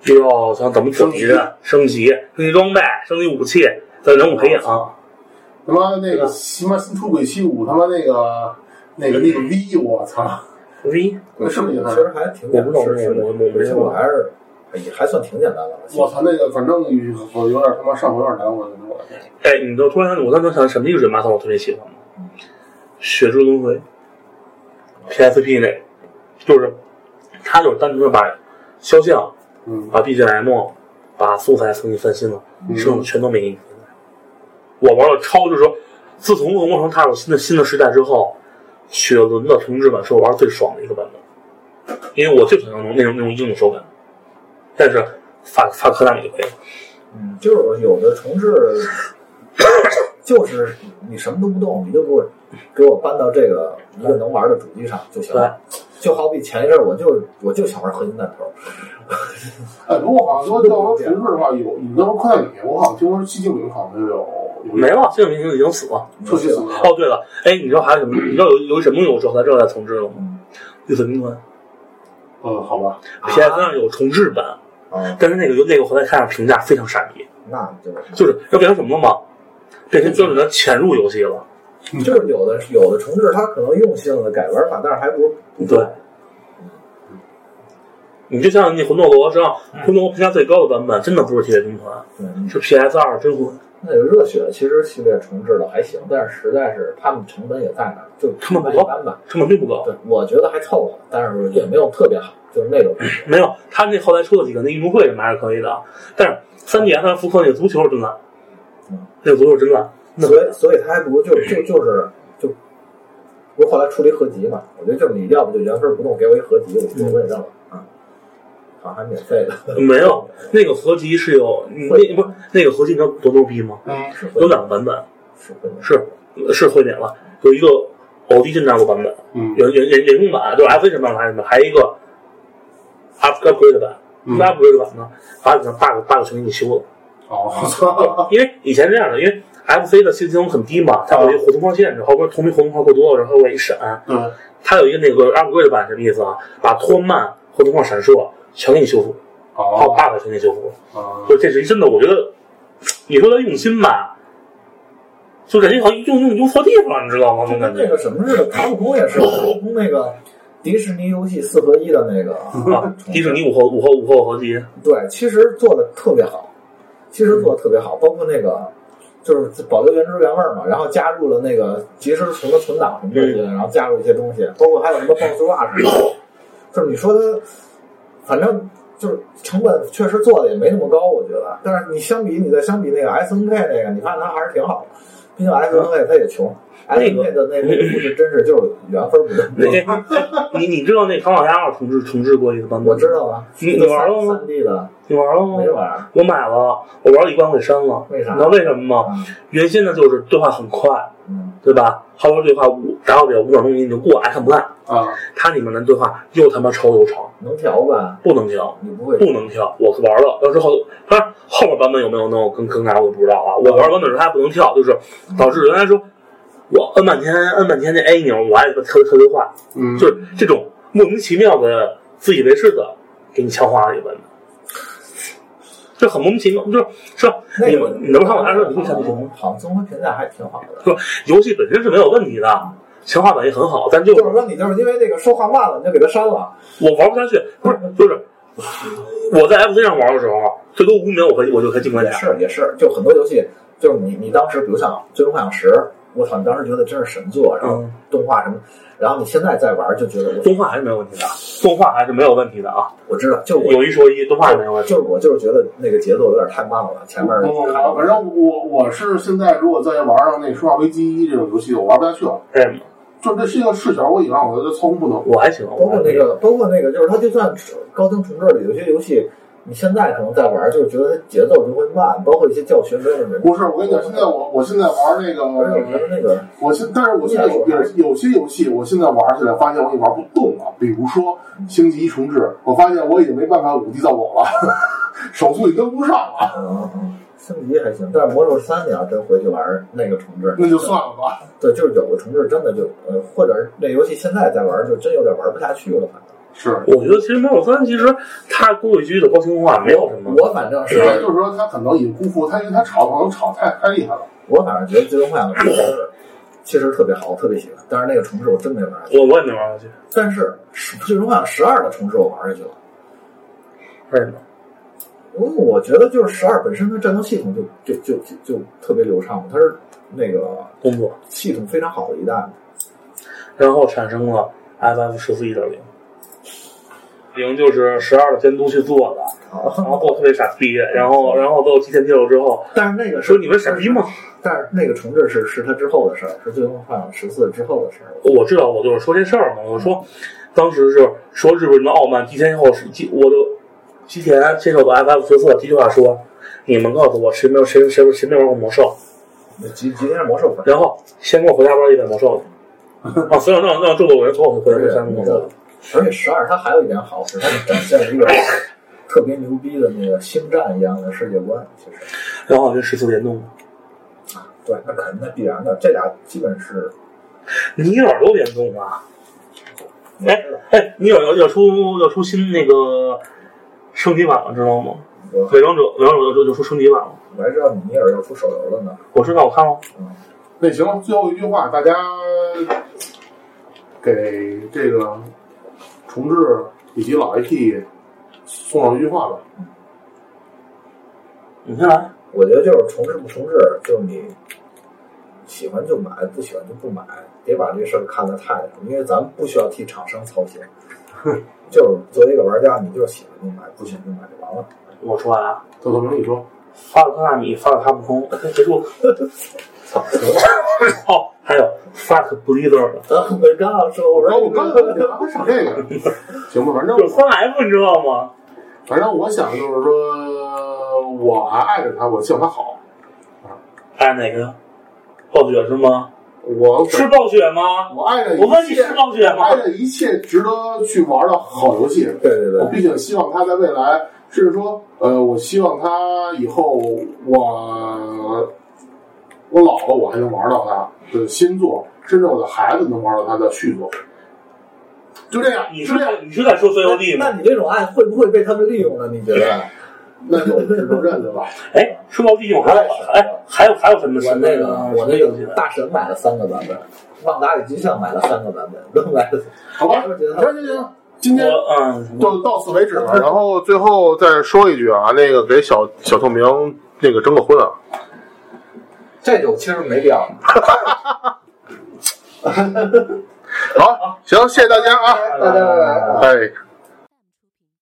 又要想怎么升级升级、升级装备、升级武器，再人物培养，他妈那个他妈新出鬼泣五，他妈那个那个那个 V，我操，V 那是不是也其实还挺简单，我不知道是而且我还是也还算挺简单的。我操，那个反正我有点他妈上火有点难，我我哎，你都突然，我当时想什么一个人马我特别喜欢吗？血之轮回，PSP 那，就是他就是单纯的把肖像、嗯。把 BGM、把素材重新翻新了，嗯。剩的全都没给你。我玩了超，就是说，自从恶魔城踏入新的新的时代之后，雪轮的重置版是我玩的最爽的一个版本，因为我最喜欢那种那种那种硬的手感，但是发发科大米就可以了。嗯，就是有的重置，就是你什么都不动，你就给我给我搬到这个一个能玩的主机上就行了。就好比前一阵儿我就我就想玩合金弹头，哎，不过好像说要玩重置的话，有你要玩科大米，我好像听说寂静岭好像就有没了，这个明星已经死了。出去了。哦，对了，哎，你知道还有什么？你知道有有什么有之后它这在重置了吗？绿色兵团嗯，好吧，PS 上有重置版，啊，但是那个那个后来看上评价非常傻逼，那就是就是要变成什么了吗？变成标准的潜入游戏了。就是有的有的重置，它可能用性的改玩法，但是还不如不对你就像那魂斗罗，实际上魂斗罗评价最高的版本真的不是铁血兵团，嗯，是 PS 二真魂。那个热血其实系列重置的还行，但是实在是他们成本也在那儿，就成本不高吧。成本并不高，对，我觉得还凑合，但是也没有特别好，就是那种没有他那后来出了几个那运动会什么还是可以的，但是三 DS 复刻那个足球真烂，那个足球真烂。所以所以他还不如就就就是就，不是后来出了一合集嘛？我觉得就是你要不就原封不动给我一合集，我我也认了啊，好像还免费的，没有那个合集是有你那不是那个合集你知道多牛逼吗？嗯是有两个版本，是是是会免了，有一个奥迪金战国版本，嗯有有有人工版，就是 F 什么版还是什么，还有一个 up upgrade 版。嗯 upgrade 版呢，把里面 bug bug 全给你修了，哦，我操，因为以前这样的，因为 FC 的信息能很低嘛，它有一个活动框限制，后边同名活动框过多了，然后会一闪。嗯，它有一个那个 upgrade 版什么意思啊？把拖慢、活动框闪烁全给你修复，还有哦，bug 全给你修复。啊，就这是一真的，我觉得你说他用心吧，就感觉好像用用用错地方了，你知道吗？那种感觉。跟那个什么似的，卡普空也是，卡普空那个迪士尼游戏四合一的那个啊，迪士尼午后午后午后合集，对，其实做的特别好，其实做的特别好，包括那个就是保留原汁原味嘛，然后加入了那个及时存的存档什么这些，然后加入一些东西，包括还有什么 BOSS Rush，就是你说它，反正就是成本确实做的也没那么高，我觉得，但是你相比你再相比那个 SNK 那个，你看它还是挺好的，毕竟 SNK 它也穷。那个 SNK 的那那个 故事真是就是缘分不那对，你你知道那唐老鸭号重置重置过一个版本？我知。道啊，你你玩了吗三 D 的你玩了吗？没玩，我买了，我玩了一关我给删了。为啥你知道为什么吗？嗯原先呢就是对话很快，嗯，对吧？好多对话五打到不了五秒钟你就过，爱看不看。啊，它里面的对话又他妈超又长，能调吧？不能调。你不会不能调，我玩了，要是后，当然后面版本有没有能有更更改我就不知道啊。我玩版本时候它不能跳，就是导致原来说我摁半天摁半天那 A 钮，我还特特别快，嗯，就是这种莫名其妙的自以为是的给你强化了一本，这很莫名其妙，就是是吧？你们你能看我还说你会看不懂，好像综合评价还挺好的。是吧？游戏本身是没有问题的，强化版也很好，但就就是说你就是因为那个说话慢了，你就给它删了。我玩不下去，不是就是我在 FC 上玩的时候，最多五秒我可以我就可以进关也卡。是也是，就很多游戏，就是你你当时比如像《最终幻想十》，我操，你当时觉得真是神作，然后嗯动画什么，然后你现在再玩就觉得我动画还是没有问题的，动画还是没有问题的啊。我知道，就我有一说一，动画是没有问题。就是我就是觉得那个节奏有点太慢了，前面反正我我是现在如果再玩上那《生化危机一》这种游戏，我玩不下去了。就这是一个视角，我以往我觉得操控不能。我还行，包括那个，包括那个，就是它就算高清重置的，有些游戏你现在可能在玩，就是觉得它节奏就会慢，包括一些教学没有那么。不是，我跟你讲，现在我我现在玩那个，我觉得那个我现，但是我现在有有有些游戏，我现在玩起来发现我已经玩不动了。比如说《星际一重置》，我发现我已经没办法五 D 造狗了，手速已经跟不上了，嗯，嗯升级还行，但是魔兽三你要真回去玩那个重置，那就算了吧。对，就是有个重置真的就呃，或者是那游戏现在在玩，就真有点玩不下去了，反正。是，我觉得其实魔兽三其实它过去的高清化没有什么，我反正是是，就是说他可能已经辜负他，因为他炒可能炒太太厉害了。我反正觉得《最终幻想十》其实特别好，我特别喜欢，但是那个城市我真没玩下去。我我也没玩下去，但是《最终幻想十二》的城市我玩下去了，为什么？因为我觉得就是十二本身的战斗系统就就就就就特别流畅，它是那个工作，系统非常好的一代。然后产生了 FF 十四一点零，零就是十二的监督去做的，然后做得特别傻逼，然后然后都提前揭露之后，但是那个是说你们傻逼吗？但是那个重置是是他之后的事儿，是《最终幻想十四》之后的事儿。我知道，我就是说这事儿嘛。我说，当时是说日本人的傲慢，提前后是，我就提前接受的 FF 十四第一句话说：“你们告诉我谁没有谁谁谁没玩过魔兽那今今天是魔兽，然后先给我回家玩一遍魔兽去。啊，所有让让中国人给我们回来三魔兽。而且十二它还有一点好是它展现了一个特别牛逼的那个星战一样的世界观，其实然后跟十四联动，啊，对，那肯定那必然的，这俩基本是尼尔都联动啊。哎哎，尼尔要要出要出新那个升级版了，知道吗？我伪装者伪装者就就出升级版了。我还知道你尼尔要出手游了呢。我知道，我看了。那行，最后一句话，大家给这个重置以及老 IP 送上一句话吧。你先来。我觉得就是重置不重置，就是你喜欢就买，不喜欢就不买，别把这事儿看得太重，因为咱们不需要替厂商操心。就是作为一个玩家，你就是喜欢就买，不喜欢就买就完了。我说完啊。特特明，你说发了克纳米，发了卡普空，哎结束。操！哦，还有 fuck 呃，我刚要说，我说我刚才你还上这个，行吧，反正有三 F 你知道吗？反正我想就是说，我还爱着他，我希望他好。爱哪个？暴雪是吗？我是暴雪吗？我爱着一我问你是暴雪吗爱着一切值得去玩的好游戏。对对对我，毕竟希望他在未来，甚至说，呃，我希望他以后我我老了，我还能玩到他的新作，甚至我的孩子能玩到他的续作。就这样，你是这样，在你是在说 COD 吗？那你这种爱会不会被他们利用呢？你觉得？那就只能认了吧。哎，说到利用还有哎还有还有什么我那个我那游戏个大神买了三个版本，旺达与金像买了三个版本，都买了。好吧，行行行，今天嗯，就到此为止了。然后最后再说一句啊，那个给小小透明那个征个婚啊。这酒其实没必要。好，行，谢谢大家啊，大家拜拜。哎。